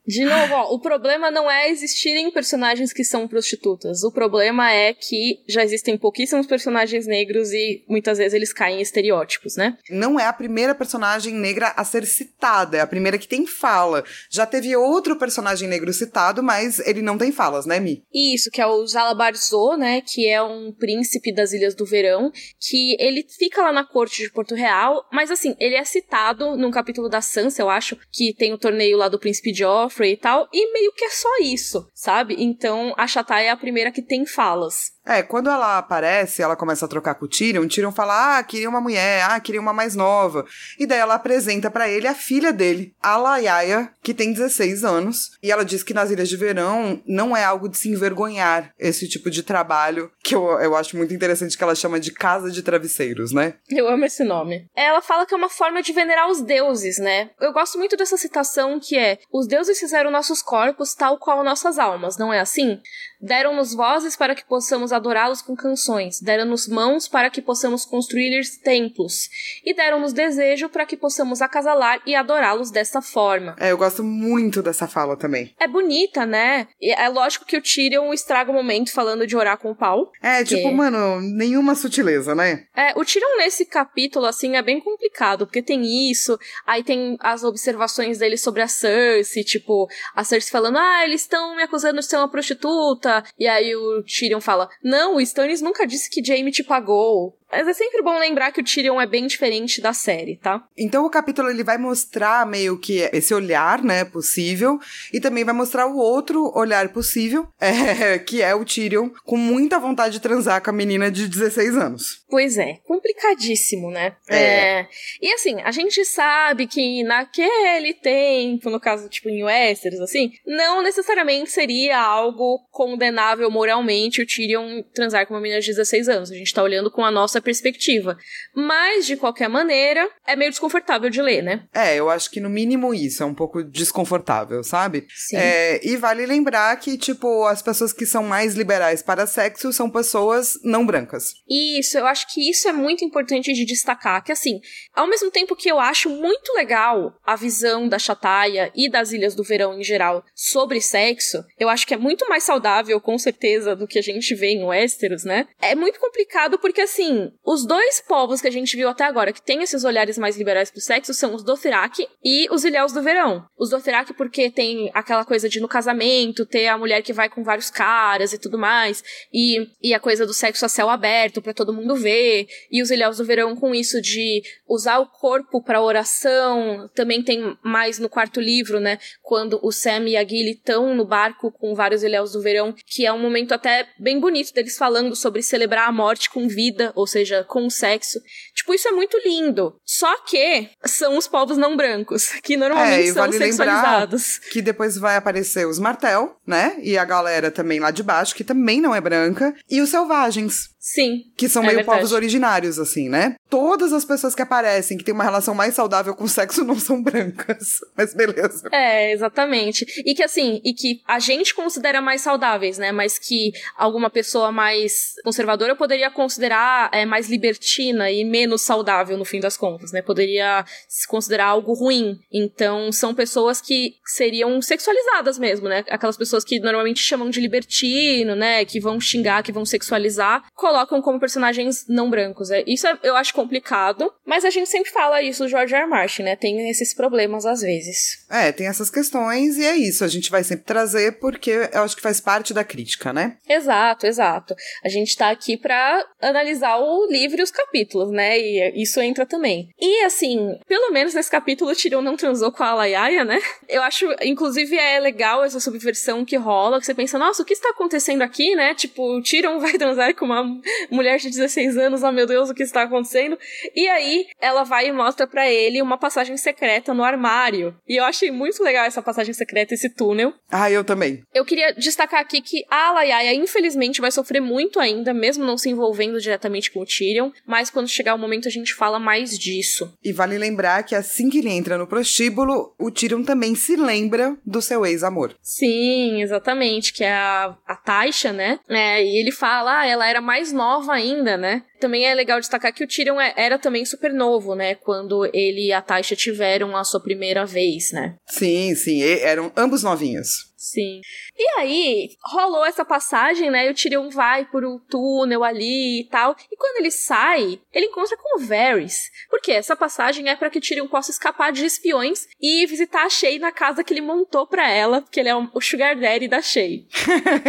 De novo, ó, o problema não é existirem personagens que são prostitutas. O problema é que já existem pouquíssimos personagens negros e muitas vezes eles caem em estereótipos, né? Não é a primeira personagem negra a ser citada, é a primeira que tem fala. Já teve outro personagem negro citado, mas ele não tem fala falas, né, Mi? Isso, que é o Zalabarzô, né, que é um príncipe das Ilhas do Verão, que ele fica lá na corte de Porto Real, mas assim, ele é citado num capítulo da Sansa, eu acho, que tem o torneio lá do príncipe Joffrey e tal, e meio que é só isso, sabe? Então, a Chatai é a primeira que tem falas. É, quando ela aparece, ela começa a trocar com o Tyrion, o Tyrion fala, ah, queria uma mulher, ah, queria uma mais nova. E daí ela apresenta para ele a filha dele, a Laiaia, que tem 16 anos. E ela diz que nas Ilhas de Verão não é algo de se envergonhar esse tipo de trabalho, que eu, eu acho muito interessante que ela chama de casa de travesseiros, né? Eu amo esse nome. Ela fala que é uma forma de venerar os deuses, né? Eu gosto muito dessa citação que é: os deuses fizeram nossos corpos tal qual nossas almas, não é assim? Deram-nos vozes para que possamos adorá-los com canções, deram-nos mãos para que possamos construir-lhes templos, e deram-nos desejo para que possamos acasalar e adorá-los desta forma. É, eu gosto muito dessa fala também. É bonita, né? E é lógico que o Tyrion estraga o momento falando de orar com o pau. É, tipo, que... mano, nenhuma sutileza, né? É, o Tyrion nesse capítulo, assim, é bem complicado, porque tem isso, aí tem as observações dele sobre a Cersei, tipo, a Cersei falando, ah, eles estão me acusando de ser uma prostituta, e aí o Tyrion fala: Não, o Stannis nunca disse que Jaime te pagou. Mas é sempre bom lembrar que o Tyrion é bem diferente da série, tá? Então o capítulo ele vai mostrar meio que esse olhar, né, possível, e também vai mostrar o outro olhar possível, é, que é o Tyrion com muita vontade de transar com a menina de 16 anos. Pois é, complicadíssimo, né? É. é. E assim, a gente sabe que naquele tempo, no caso, tipo, em Westeros, assim, não necessariamente seria algo condenável moralmente o Tyrion transar com uma menina de 16 anos. A gente tá olhando com a nossa perspectiva. Mas, de qualquer maneira, é meio desconfortável de ler, né? É, eu acho que no mínimo isso, é um pouco desconfortável, sabe? Sim. É, e vale lembrar que, tipo, as pessoas que são mais liberais para sexo são pessoas não brancas. Isso, eu acho que isso é muito importante de destacar, que assim, ao mesmo tempo que eu acho muito legal a visão da Chataia e das Ilhas do Verão em geral sobre sexo, eu acho que é muito mais saudável, com certeza, do que a gente vê em Westeros, né? É muito complicado porque, assim, os dois povos que a gente viu até agora que tem esses olhares mais liberais pro sexo são os Dothraki e os Ilhéus do Verão. Os Dothraki porque tem aquela coisa de no casamento ter a mulher que vai com vários caras e tudo mais, e, e a coisa do sexo a céu aberto para todo mundo ver, e os Ilhéus do Verão com isso de usar o corpo para oração, também tem mais no quarto livro, né, quando o Sam e a Gilly estão no barco com vários Ilhéus do Verão, que é um momento até bem bonito deles falando sobre celebrar a morte com vida, ou seja, com sexo. Tipo, isso é muito lindo. Só que são os povos não brancos, que normalmente é, são vale sexualizados. Que depois vai aparecer os Martel, né? E a galera também lá de baixo, que também não é branca. E os Selvagens. Sim. Que são é meio verdade. povos originários, assim, né? Todas as pessoas que aparecem que têm uma relação mais saudável com o sexo não são brancas. Mas beleza. É, exatamente. E que assim, e que a gente considera mais saudáveis, né? Mas que alguma pessoa mais conservadora poderia considerar é, mais libertina e menos saudável no fim das contas, né? Poderia se considerar algo ruim. Então, são pessoas que seriam sexualizadas mesmo, né? Aquelas pessoas que normalmente chamam de libertino, né? Que vão xingar, que vão sexualizar colocam como personagens não brancos. É, isso é, eu acho complicado, mas a gente sempre fala isso do George R. R. Martin, né? Tem esses problemas às vezes. É, tem essas questões e é isso. A gente vai sempre trazer porque eu acho que faz parte da crítica, né? Exato, exato. A gente tá aqui pra analisar o livro e os capítulos, né? E isso entra também. E assim, pelo menos nesse capítulo o Tyrion não transou com a Laiaia, né? Eu acho, inclusive, é legal essa subversão que rola, que você pensa, nossa, o que está acontecendo aqui, né? Tipo, o Tyrion vai transar com uma mulher de 16 anos, oh meu Deus, o que está acontecendo? E aí ela vai e mostra para ele uma passagem secreta no armário. E eu achei muito legal essa passagem secreta, esse túnel. Ah, eu também. Eu queria destacar aqui que a Laiaia, infelizmente, vai sofrer muito ainda, mesmo não se envolvendo diretamente com o Tyrion, mas quando chegar o momento a gente fala mais disso. E vale lembrar que assim que ele entra no prostíbulo, o Tyrion também se lembra do seu ex-amor. Sim, exatamente, que é a, a Taisha, né? É, e ele fala, ah, ela era mais nova ainda, né? Também é legal destacar que o Tyrion é, era também super novo, né? Quando ele e a Taisha tiveram a sua primeira vez, né? Sim, sim, eram ambos novinhos. Sim. E aí, rolou essa passagem, né? E o Tyrion vai por um túnel ali e tal. E quando ele sai, ele encontra com o Varys. Porque essa passagem é para que o Tyrion possa escapar de espiões e visitar a Shay na casa que ele montou para ela, porque ele é o sugar daddy da Shay.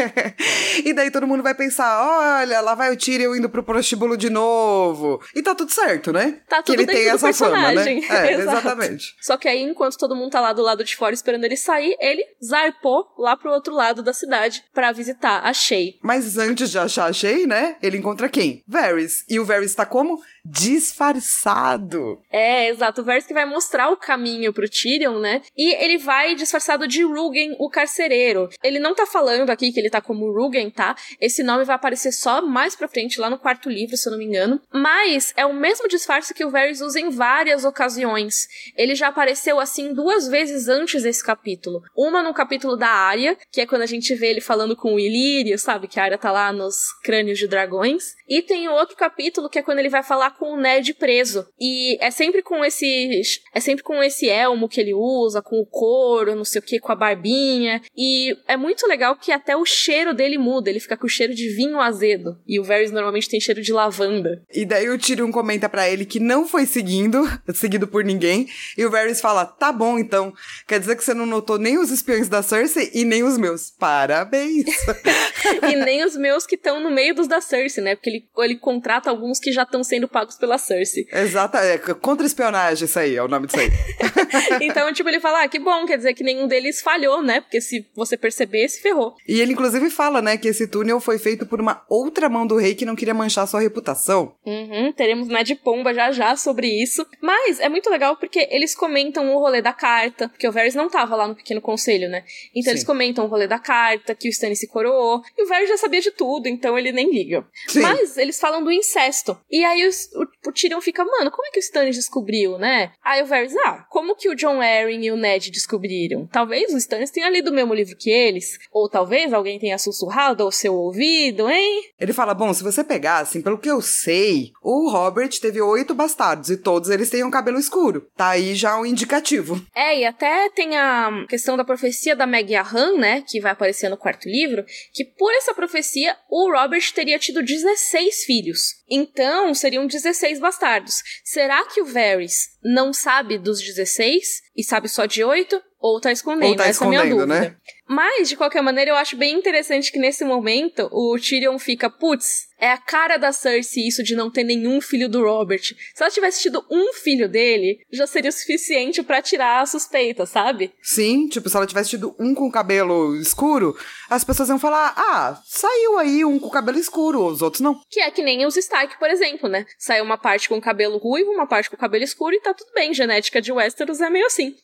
e daí todo mundo vai pensar, olha, lá vai o Tyrion indo pro prostíbulo de novo. E tá tudo certo, né? Tá tudo que ele tem essa personagem. fama, né? É, exatamente. Só que aí, enquanto todo mundo tá lá do lado de fora esperando ele sair, ele zarpou lá pro outro lado da cidade para visitar a Shay. Mas antes de achar a Shay, né? Ele encontra quem? Varys. E o Varys tá como? Disfarçado. É, exato. O Varys que vai mostrar o caminho pro Tyrion, né? E ele vai disfarçado de Rugen, o carcereiro. Ele não tá falando aqui que ele tá como Rugen, tá? Esse nome vai aparecer só mais pra frente, lá no quarto livro, se eu não me engano. Mas é o mesmo disfarce que o Varys usa em várias ocasiões. Ele já apareceu assim duas vezes antes desse capítulo. Uma no capítulo da Arya, que é quando a gente vê ele falando com o Ilírio, sabe? Que a Arya tá lá nos crânios de dragões. E tem outro capítulo que é quando ele vai falar com o Ned preso. E é sempre com esse. É sempre com esse elmo que ele usa, com o couro, não sei o que, com a barbinha. E é muito legal que até o cheiro dele muda. Ele fica com o cheiro de vinho azedo. E o Varys normalmente tem cheiro de lavanda. E daí o Tyrion comenta para ele que não foi seguindo, seguido por ninguém. E o Varys fala: tá bom então. Quer dizer que você não notou nem os espiões da Cersei e nem os meus. Parabéns! e nem os meus que estão no meio dos da Cersei, né? Porque ele, ele contrata alguns que já estão sendo pagos pela Cersei. Exato, é contra-espionagem isso aí, é o nome disso aí. então, tipo, ele fala, ah, que bom, quer dizer que nenhum deles falhou, né? Porque se você perceber, se ferrou. E ele, inclusive, fala, né, que esse túnel foi feito por uma outra mão do rei que não queria manchar sua reputação. Uhum, teremos Ned Pomba já já sobre isso. Mas é muito legal porque eles comentam o rolê da carta, porque o Varys não tava lá no Pequeno Conselho, né? Então Sim. eles comentam o rolê da carta, que o Stannis se coroou, e o Varys já sabia de tudo, então ele nem liga. Sim. Mas eles falam do incesto. E aí os, o, o Tyrion fica, mano, como é que o Stannis descobriu, né? Aí o Varys, ah, como que o John Arryn e o Ned descobriram? Talvez o Stannis tenha lido o mesmo livro que eles, ou talvez alguém tenha sussurrado ao seu ouvido, hein? Ele fala, bom, se você pegar, assim, pelo que eu sei, o Robert teve oito bastardos e todos eles têm um cabelo escuro. Tá aí já um indicativo. É, e até tem a questão da profecia da Meg Ahan, né, que vai aparecer no quarto livro, que por essa profecia o Robert teria tido 16 filhos. Então, seriam 16 bastardos. Será que o Varys não sabe dos 16 e sabe só de 8? Ou tá escondendo? Ou tá Essa escondendo, é a minha dúvida. Né? Mas, de qualquer maneira, eu acho bem interessante que nesse momento o Tyrion fica, putz, é a cara da Cersei isso de não ter nenhum filho do Robert. Se ela tivesse tido um filho dele, já seria o suficiente para tirar a suspeita, sabe? Sim, tipo, se ela tivesse tido um com cabelo escuro, as pessoas iam falar: ah, saiu aí um com cabelo escuro, os outros não. Que é que nem os Stark, por exemplo, né? Saiu uma parte com cabelo ruivo, uma parte com cabelo escuro e tá tudo bem. Genética de Westeros é meio assim.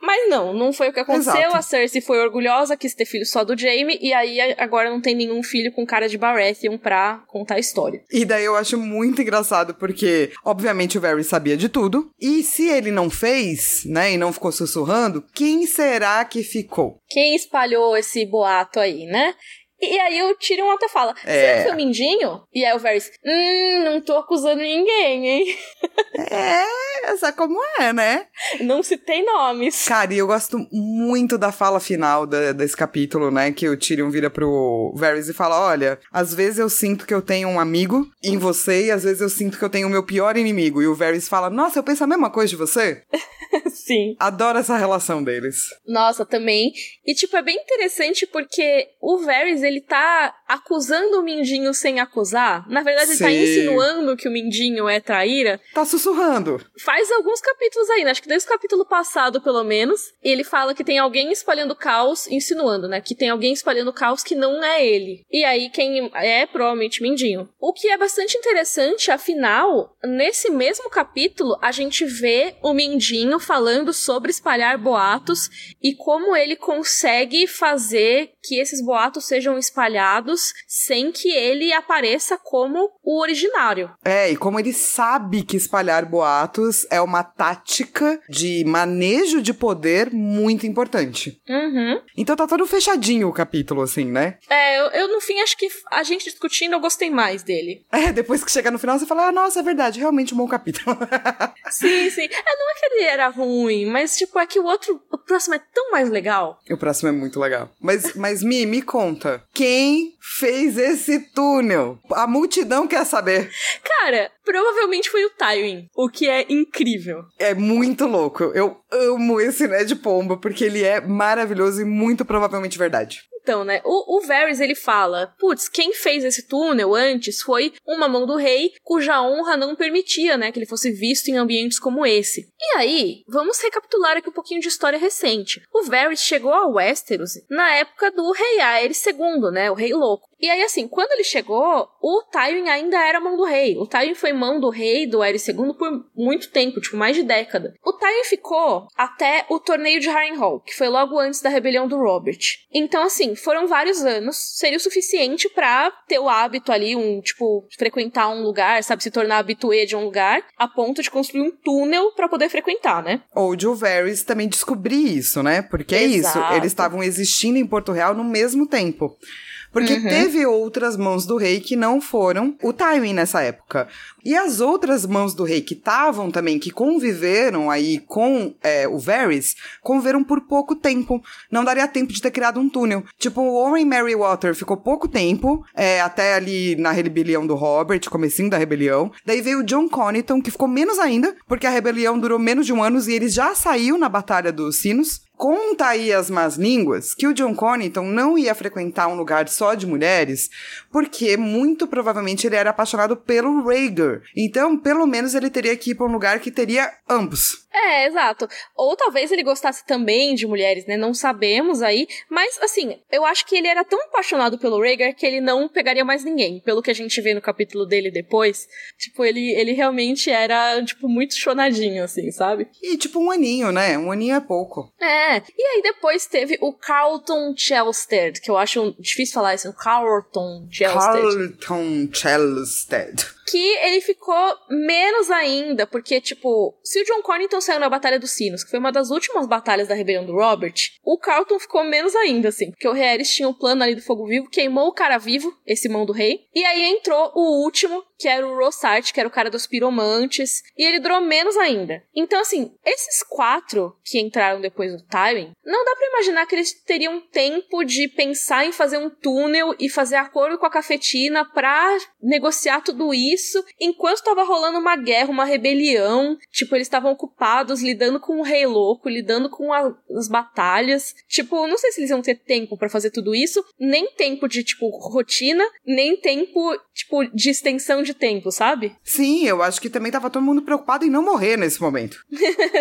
Mas não, não foi o que aconteceu. Exato. A Cersei foi orgulhosa, quis ter filho só do Jaime, e aí agora não tem nenhum filho com cara de Baratheon pra contar a história. E daí eu acho muito engraçado, porque, obviamente, o Varys sabia de tudo, e se ele não fez, né, e não ficou sussurrando, quem será que ficou? Quem espalhou esse boato aí, né? E aí o Tyrion até fala, é. foi o Mindinho? E aí o Varys, hum, não tô acusando ninguém, hein? É, sabe como é, né? Não se tem nomes. Cara, e eu gosto muito da fala final da, desse capítulo, né? Que o Tyrion vira pro Varys e fala, olha, às vezes eu sinto que eu tenho um amigo em você e às vezes eu sinto que eu tenho o meu pior inimigo. E o Varys fala, nossa, eu penso a mesma coisa de você? Sim. Adoro essa relação deles. Nossa, também. E, tipo, é bem interessante porque o Varys, ele tá acusando o Mindinho sem acusar. Na verdade, ele tá insinuando que o Mindinho é traíra. Tá sussurrando. Faz alguns capítulos aí, né? Acho que desde o capítulo passado, pelo menos, ele fala que tem alguém espalhando caos, insinuando, né? Que tem alguém espalhando caos que não é ele. E aí, quem é, provavelmente Mindinho. O que é bastante interessante, afinal, nesse mesmo capítulo, a gente vê o Mindinho falando sobre espalhar boatos e como ele consegue fazer que esses boatos sejam espalhados sem que ele apareça como o originário. É, e como ele sabe que espalhar boatos é uma tática de manejo de poder muito importante. Uhum. Então tá todo fechadinho o capítulo, assim, né? É, eu, eu, no fim acho que a gente discutindo eu gostei mais dele. É, depois que chega no final você fala, ah, nossa, é verdade, realmente um bom capítulo. sim, sim. É, não é que ele era ruim, mas tipo, é que o outro, o próximo é tão mais legal. O próximo é muito legal. Mas, mas Mi, me conta, quem fez esse túnel? A multidão quer saber. Cara, provavelmente foi o Tywin, o que é incrível. É muito louco. Eu amo esse Ned Pomba, porque ele é maravilhoso e muito provavelmente verdade. Então, né, o, o Varys, ele fala, putz, quem fez esse túnel antes foi uma mão do rei, cuja honra não permitia, né, que ele fosse visto em ambientes como esse. E aí, vamos recapitular aqui um pouquinho de história recente. O Varys chegou a Westeros na época do rei Aerys II, né, o rei louco. E aí, assim, quando ele chegou, o Tywin ainda era mão do rei. O Tywin foi mão do rei do Aerys II por muito tempo, tipo, mais de década. O Tywin ficou até o torneio de Harrenhal, que foi logo antes da rebelião do Robert. Então, assim, foram vários anos, seria o suficiente para ter o hábito ali, um, tipo, frequentar um lugar, sabe, se tornar habituê de um lugar, a ponto de construir um túnel para poder frequentar, né? Ou de o Varys também descobrir isso, né? Porque é Exato. isso, eles estavam existindo em Porto Real no mesmo tempo. Porque Uhum. teve outras mãos do rei que não foram o Tywin nessa época. E as outras mãos do rei que estavam também, que conviveram aí com é, o Varys, conviveram por pouco tempo. Não daria tempo de ter criado um túnel. Tipo, o Owen Merrywater ficou pouco tempo, é, até ali na rebelião do Robert, comecinho da rebelião. Daí veio o John Connington, que ficou menos ainda, porque a rebelião durou menos de um ano e ele já saiu na Batalha dos Sinos. Conta aí as más línguas que o John Connington não ia frequentar um lugar só de mulheres, porque muito provavelmente ele era apaixonado pelo Rhaegar. Então, pelo menos ele teria que ir para um lugar que teria ambos. É, exato. Ou talvez ele gostasse também de mulheres, né? Não sabemos aí. Mas, assim, eu acho que ele era tão apaixonado pelo Rhaegar que ele não pegaria mais ninguém. Pelo que a gente vê no capítulo dele depois. Tipo, ele, ele realmente era, tipo, muito chonadinho, assim, sabe? E tipo um aninho, né? Um aninho é pouco. É. E aí depois teve o Carlton Chelstead, que eu acho difícil falar isso. Carlton Chelstead. Carlton Chelstead. Que ele ficou menos ainda, porque, tipo, se o John Connington saiu na Batalha dos Sinos, que foi uma das últimas batalhas da rebelião do Robert, o Carlton ficou menos ainda, assim, porque o Rhaeris tinha o plano ali do fogo vivo, queimou o cara vivo, esse mão do rei, e aí entrou o último, que era o Rossart, que era o cara dos piromantes, e ele durou menos ainda. Então, assim, esses quatro que entraram depois do Tywin, não dá pra imaginar que eles teriam tempo de pensar em fazer um túnel e fazer acordo com a cafetina pra negociar tudo isso, enquanto tava rolando uma guerra, uma rebelião, tipo, eles estavam ocupados lidando com o rei louco, lidando com a- as batalhas. Tipo, não sei se eles iam ter tempo pra fazer tudo isso, nem tempo de, tipo, rotina, nem tempo, tipo, de extensão tempo, sabe? Sim, eu acho que também tava todo mundo preocupado em não morrer nesse momento.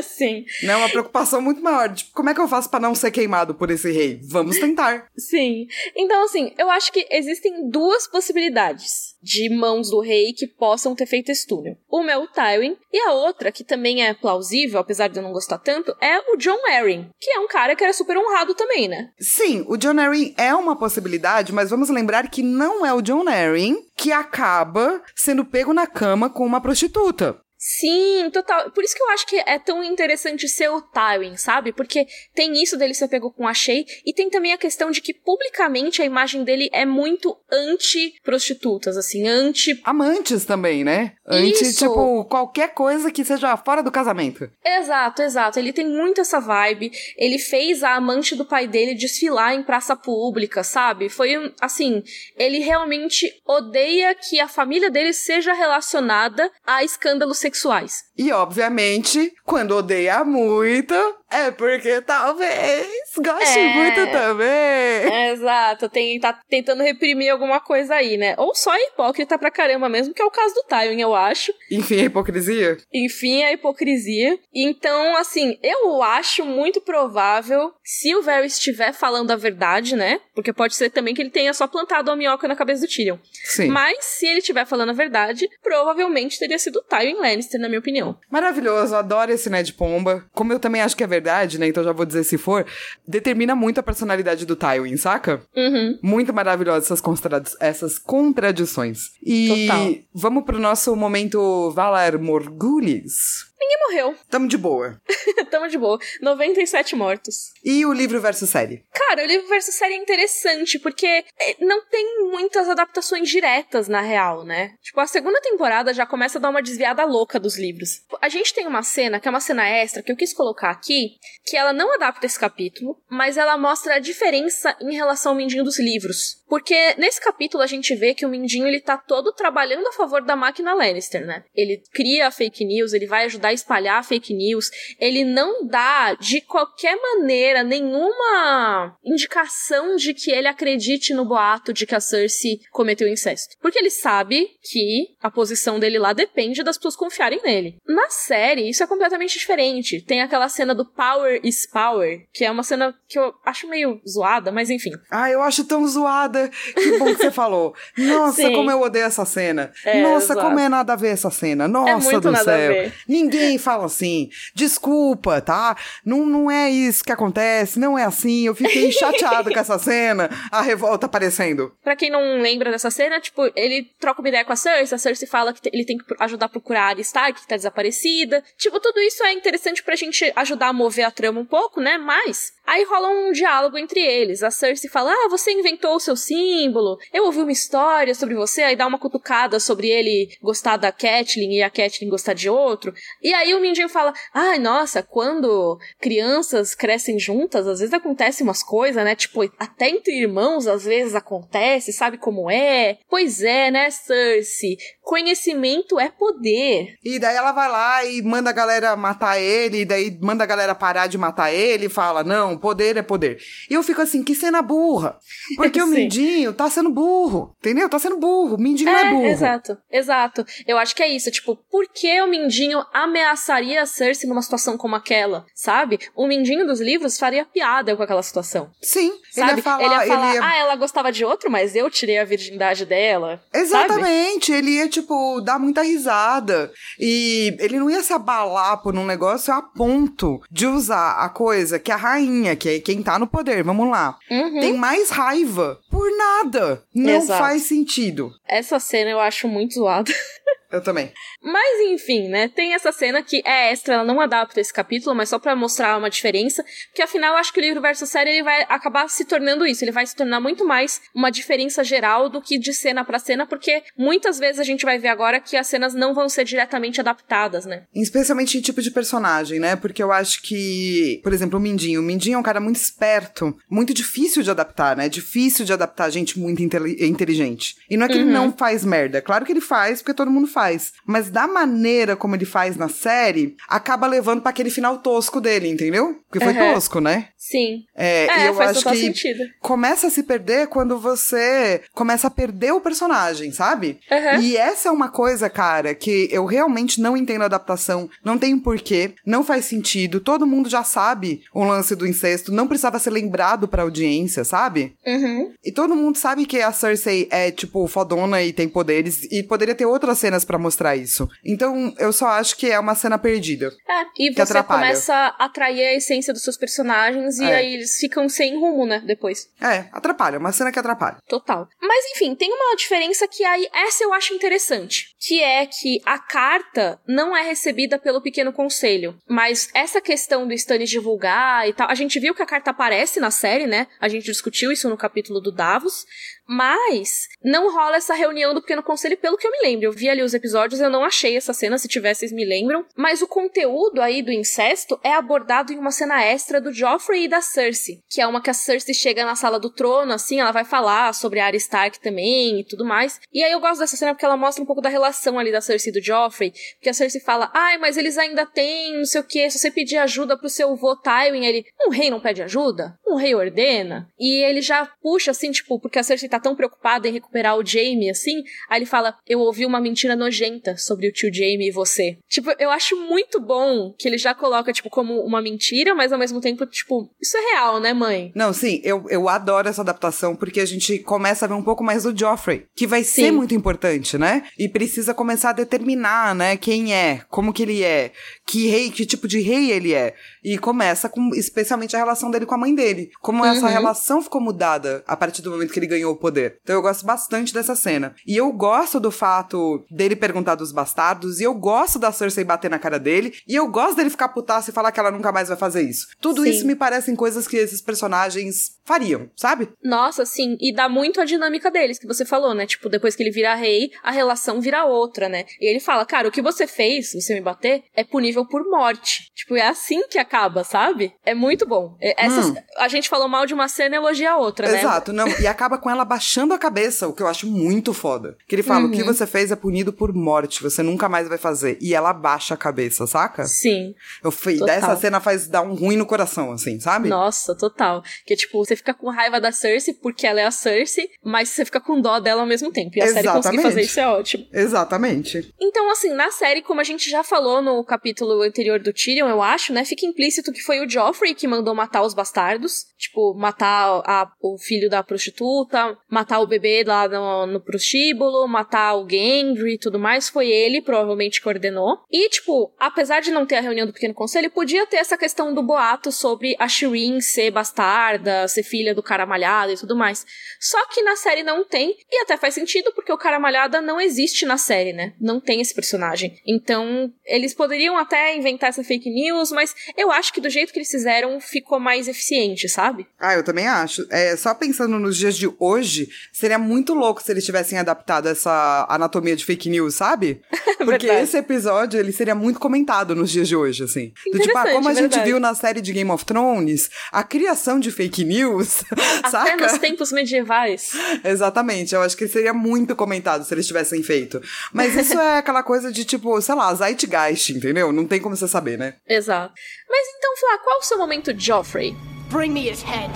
Sim. Né? Uma preocupação muito maior. Tipo, como é que eu faço pra não ser queimado por esse rei? Vamos tentar. Sim. Então, assim, eu acho que existem duas possibilidades de mãos do rei que possam ter feito esse túnel. Uma é o Tywin, e a outra, que também é plausível, apesar de eu não gostar tanto, é o John Arryn, que é um cara que era super honrado também, né? Sim, o John Arryn é uma possibilidade, mas vamos lembrar que não é o John Arryn que acaba sendo pego na cama com uma prostituta. Sim, total. Por isso que eu acho que é tão interessante ser o Tywin, sabe? Porque tem isso dele ser pego com a Shay, e tem também a questão de que publicamente a imagem dele é muito anti-prostitutas, assim, anti Amantes também, né? Antes, Isso. tipo, qualquer coisa que seja fora do casamento. Exato, exato. Ele tem muito essa vibe. Ele fez a amante do pai dele desfilar em praça pública, sabe? Foi assim, ele realmente odeia que a família dele seja relacionada a escândalos sexuais. E, obviamente, quando odeia muito, é porque talvez goste É. muito também. Exato, tem, tá tentando reprimir alguma coisa aí, né? Ou só é hipócrita pra caramba mesmo, que é o caso do Tywin, eu acho. Enfim, a hipocrisia. Enfim, a hipocrisia. Então, assim, eu acho muito provável, se o Varys estiver falando a verdade, né? Porque pode ser também que ele tenha só plantado a minhoca na cabeça do Tyrion. Sim. Mas, se ele estiver falando a verdade, provavelmente teria sido o Tywin Lannister, na minha opinião. Maravilhoso, adoro esse Ned Pomba. Como eu também acho que é verdade, né? Então já vou dizer se for. Determina muito a personalidade do Tywin, saca? Uhum. Muito maravilhosas essas, contra- essas contradições. E Total. vamos pro nosso momento Valar Morgulhos. Ninguém morreu. Tamo de boa. Tamo de boa. 97 mortos. E o livro versus série? Cara, o livro versus série é interessante, porque é, não tem muitas adaptações diretas, na real, né? Tipo, a segunda temporada já começa a dar uma desviada louca dos livros. A gente tem uma cena, que é uma cena extra, que eu quis colocar aqui, que ela não adapta esse capítulo, mas ela mostra a diferença em relação ao Mindinho dos livros. Porque nesse capítulo a gente vê que o Mindinho ele tá todo trabalhando a favor da máquina Lannister, né? Ele cria a fake news, ele vai ajudar a espalhar a fake news, ele não dá de qualquer maneira nenhuma indicação de que ele acredite no boato de que a Cersei cometeu incesto. Porque ele sabe que a posição dele lá depende das pessoas confiarem nele. Na série, isso é completamente diferente. Tem aquela cena do Power is Power, que é uma cena que eu acho meio zoada, mas enfim. Ah, eu acho tão zoada. Que bom que você falou. Nossa, Sim. como eu odeio essa cena. É, Nossa, exato. como é nada a ver essa cena. Nossa é do céu. Ninguém fala assim. Desculpa, tá? Não, não é isso que acontece, não é assim. Eu fiquei chateado com essa cena, a revolta aparecendo. Pra quem não lembra dessa cena, tipo, ele troca uma ideia com a Cersei, a Cersei fala que ele tem que ajudar a procurar a Stark, que tá desaparecida. Tipo, tudo isso é interessante pra gente ajudar a mover a trama um pouco, né? Mas Aí rola um diálogo entre eles. A Cersei fala: Ah, você inventou o seu símbolo. Eu ouvi uma história sobre você. Aí dá uma cutucada sobre ele gostar da Catelyn e a Catelyn gostar de outro. E aí o Mindinho fala: Ai, nossa, quando crianças crescem juntas, às vezes acontece umas coisas, né? Tipo, até entre irmãos às vezes acontece, sabe como é? Pois é, né, Cersei? Conhecimento é poder. E daí ela vai lá e manda a galera matar ele, e daí manda a galera parar de matar ele e fala: Não, poder é poder. E eu fico assim, que cena burra. Porque o Mindinho tá sendo burro, entendeu? Tá sendo burro. O Mindinho é, não é burro. Exato, exato. Eu acho que é isso. Tipo, por que o Mindinho ameaçaria a Cersei numa situação como aquela? Sabe? O Mindinho dos livros faria piada com aquela situação. Sim. Sabe? Ele ia falar, ele ia falar ele ia... ah, ela gostava de outro, mas eu tirei a virgindade dela. Exatamente. Sabe? Ele ia, tipo, dar muita risada. E ele não ia se abalar por um negócio a ponto de usar a coisa que a rainha rainha, que é quem tá no poder, vamos lá, uhum. tem mais raiva por nada. Não Exato. faz sentido. Essa cena eu acho muito zoada. Eu também. Mas enfim, né? Tem essa cena que é extra, ela não adapta esse capítulo, mas só para mostrar uma diferença, porque afinal eu acho que o livro versus série ele vai acabar se tornando isso, ele vai se tornar muito mais uma diferença geral do que de cena para cena, porque muitas vezes a gente vai ver agora que as cenas não vão ser diretamente adaptadas, né? Especialmente em tipo de personagem, né? Porque eu acho que, por exemplo, o Mindinho, o Mindinho é um cara muito esperto, muito difícil de adaptar, né? Difícil de adaptar gente muito inteligente. E não é que uhum. ele não faz merda, claro que ele faz, porque todo mundo faz. Mas da maneira como ele faz na série, acaba levando para aquele final tosco dele, entendeu? Porque foi uhum. tosco, né? Sim. É, é e eu acho que sentido. começa a se perder quando você começa a perder o personagem, sabe? Uhum. E essa é uma coisa, cara, que eu realmente não entendo a adaptação, não tem porquê, não faz sentido, todo mundo já sabe o lance do incesto, não precisava ser lembrado pra audiência, sabe? Uhum. E todo mundo sabe que a Cersei é, tipo, fodona e tem poderes, e poderia ter outras cenas para mostrar isso. Então, eu só acho que é uma cena perdida. É, e você atrapalha. começa a atrair a essência dos seus personagens e é. aí eles ficam sem rumo, né, depois. É, atrapalha, uma cena que atrapalha. Total. Mas enfim, tem uma diferença que aí essa eu acho interessante, que é que a carta não é recebida pelo pequeno conselho, mas essa questão do Stannis divulgar e tal, a gente viu que a carta aparece na série, né? A gente discutiu isso no capítulo do Davos, mas não rola essa reunião do Pequeno Conselho, pelo que eu me lembro. Eu vi ali os episódios, eu não achei essa cena, se tivesse, vocês me lembram. Mas o conteúdo aí do incesto é abordado em uma cena extra do Joffrey e da Cersei, que é uma que a Cersei chega na sala do trono, assim, ela vai falar sobre a Arya Stark também e tudo mais. E aí eu gosto dessa cena porque ela mostra um pouco da relação ali da Cersei e do Joffrey, porque a Cersei fala, ai, mas eles ainda têm não sei o que, se você pedir ajuda pro seu vô Tywin, ele, um rei não pede ajuda? Um rei ordena? E ele já puxa, assim, tipo, porque a Cersei tá tá tão preocupado em recuperar o Jamie, assim, aí ele fala: Eu ouvi uma mentira nojenta sobre o tio Jamie e você. Tipo, eu acho muito bom que ele já coloca, tipo, como uma mentira, mas ao mesmo tempo, tipo, isso é real, né, mãe? Não, sim, eu, eu adoro essa adaptação porque a gente começa a ver um pouco mais do Joffrey, que vai sim. ser muito importante, né? E precisa começar a determinar, né, quem é, como que ele é, que rei, que tipo de rei ele é. E começa com, especialmente, a relação dele com a mãe dele. Como uhum. essa relação ficou mudada a partir do momento que ele ganhou o poder. Então eu gosto bastante dessa cena. E eu gosto do fato dele perguntar dos bastardos, e eu gosto da Cersei bater na cara dele, e eu gosto dele ficar putaço e falar que ela nunca mais vai fazer isso. Tudo sim. isso me parecem coisas que esses personagens fariam, sabe? Nossa, sim. E dá muito a dinâmica deles, que você falou, né? Tipo, depois que ele vira rei, a relação vira outra, né? E ele fala, cara, o que você fez, você me bater, é punível por morte. Tipo, é assim que acaba, sabe? É muito bom. Essas, hum. A gente falou mal de uma cena e elogia a outra, né? Exato. Não, e acaba com ela baixando a cabeça, o que eu acho muito foda. Que ele fala: Uhum. o que você fez é punido por morte, você nunca mais vai fazer. E ela baixa a cabeça, saca? Sim. Eu fui, Total. dessa cena faz dar um ruim no coração, assim, sabe? Nossa, total. Que tipo, você fica com raiva da Cersei porque ela é a Cersei, mas você fica com dó dela ao mesmo tempo. E a série conseguir Exatamente. fazer isso é ótimo. Exatamente. Então, assim, na série, como a gente já falou no capítulo anterior do Tyrion, eu acho, né? Fica implícito que foi o Joffrey que mandou matar os bastardos. Tipo, matar a- o filho da prostituta, matar o bebê lá no, no prostíbulo, matar o Gendry e tudo mais. Foi ele, provavelmente, que ordenou. E, tipo, apesar de não ter a reunião do Pequeno Conselho, podia ter essa questão do boato sobre a Shireen ser bastarda, ser filha do cara malhado e tudo mais. Só que na série não tem, e até faz sentido porque o cara malhada não existe na série, né? Não tem esse personagem. Então, eles poderiam até inventar essa fake news, mas eu acho que do jeito que eles fizeram ficou mais eficiente, sabe? Ah, eu também acho. É, só pensando nos dias de hoje, seria muito louco se eles tivessem adaptado essa anatomia de fake news, sabe? Porque Verdade. esse episódio, ele seria muito comentado nos dias de hoje, assim. Do tipo, ah, como a gente verdade. viu na série de Game of Thrones, a criação de fake news, Até saca? nos tempos medievais. Exatamente, eu acho que seria muito comentado se eles tivessem feito. Mas isso é aquela coisa de tipo, sei lá, Zeitgeist, entendeu? Não tem como você saber, né? Exato. Mas então, Flá, qual o seu momento Joffrey? Bring me his head.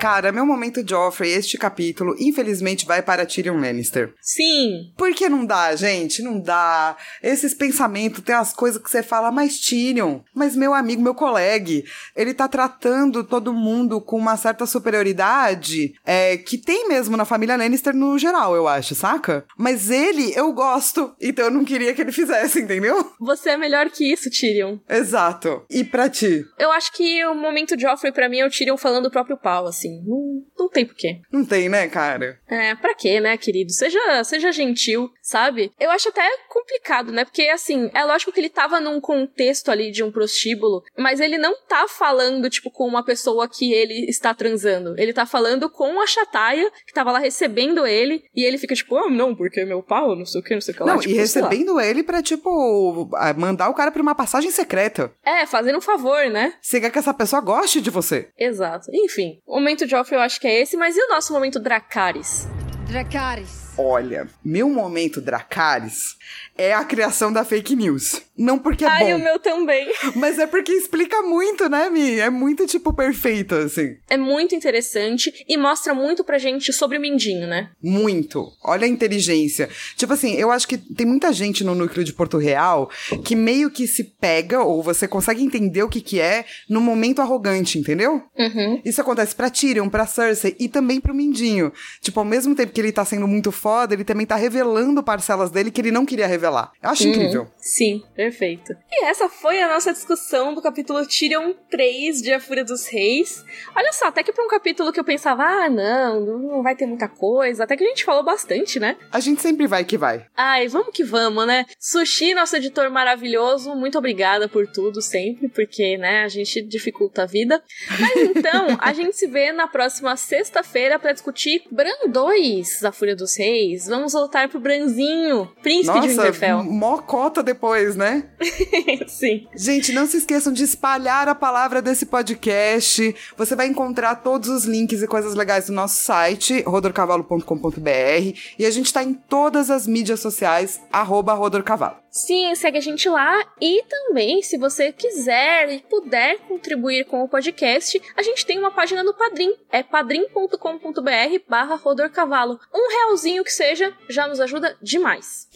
Cara, meu momento Joffrey, este capítulo, infelizmente vai para Tyrion Lannister. Sim, Por que não dá, gente? Não dá. Esses pensamentos, tem as coisas que você fala, mas Tyrion, mas meu amigo, meu colega, ele tá tratando todo mundo com uma certa superioridade é, que tem mesmo na família Lannister no geral, eu acho, saca? Mas ele, eu gosto, então eu não queria que ele fizesse, entendeu? você é melhor que isso, Tyrion. Exato. E pra ti? Eu acho que o momento Joffrey pra mim é o Tyrion falando o próprio pau, assim. Não, não tem porquê. Não tem, né, cara? É, pra quê, né, querido? Seja, seja gentil, sabe? Eu acho até complicado, né? Porque, assim, é lógico que ele tava num contexto ali de um prostíbulo, mas ele não tá falando, tipo, com uma pessoa que ele está transando. Ele tá falando com a chataia que tava lá recebendo ele, e ele fica tipo, ah, não, porque meu pau, não sei o que, não sei o que lá. Não, tipo, e recebendo ele pra, tipo, mandar o cara pra uma passagem secreta. É, fazendo um favor, né? Você quer que essa pessoa goste de você. Exato. Enfim, o momento Joffrey eu acho que é esse, mas e o nosso momento Dracarys? Dracarys. Olha, meu momento Dracarys é a criação da fake news. Não porque é Ai, o bom, meu também. mas é porque explica muito, né, Mi? É muito, tipo, perfeito, assim. É muito interessante e mostra muito pra gente sobre o Mindinho, né? Muito. Olha a inteligência. Tipo assim, eu acho que tem muita gente no núcleo de Porto Real que meio que se pega, ou você consegue entender o que que é, no momento arrogante, entendeu? Uhum. Isso acontece pra Tyrion, pra Cersei e também pro Mindinho. Tipo, ao mesmo tempo que ele tá sendo muito foda, ele também tá revelando parcelas dele que ele não queria revelar. Eu acho incrível. Sim, perfeito. E essa foi a nossa discussão do capítulo Tyrion 3 de A Fúria dos Reis. Olha só, até que pra um capítulo que eu pensava, ah, não, não vai ter muita coisa. Até que a gente falou bastante, né? A gente sempre vai que vai. Ai, vamos que vamos, né? Sushi, nosso editor maravilhoso, muito obrigada por tudo sempre, porque, né, a gente dificulta a vida. Mas então, a gente se vê na próxima sexta-feira pra discutir Bran 2, A Fúria dos Reis. Vamos voltar pro Branzinho, príncipe de Nossa, Winterfell. mó cota depois, né? Sim. Gente, não se esqueçam de espalhar a palavra desse podcast. Você vai encontrar todos os links e coisas legais no nosso site, rodorcavalo.com.br. E a gente tá em todas as mídias sociais, arroba rodorcavalo. Sim, segue a gente lá. E também, se você quiser e puder contribuir com o podcast, a gente tem uma página no Padrim. É padrim.com.br barra rodorcavalo. Um realzinho que seja, já nos ajuda demais.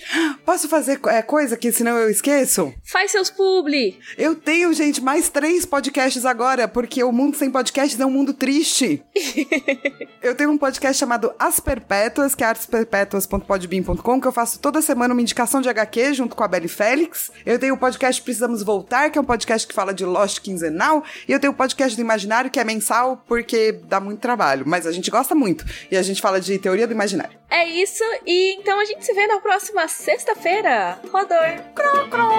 Posso fazer é, coisa que senão eu esqueço? Faz seus publi. Eu tenho, gente, mais três podcasts agora, porque o mundo sem podcasts é um mundo triste. eu tenho um podcast chamado As Perpétuas, que é artesperpétuas.podbean.com, que eu faço toda semana uma indicação de HQ junto com a Belle Félix. Eu tenho o podcast Precisamos Voltar, que é um podcast que fala de Lost quinzenal. E eu tenho o podcast do Imaginário, que é mensal, porque dá muito trabalho. Mas a gente gosta muito. E a gente fala de teoria do imaginário. É isso. E então a gente se vê na próxima sexta-feira. Rodor. Cro, cro.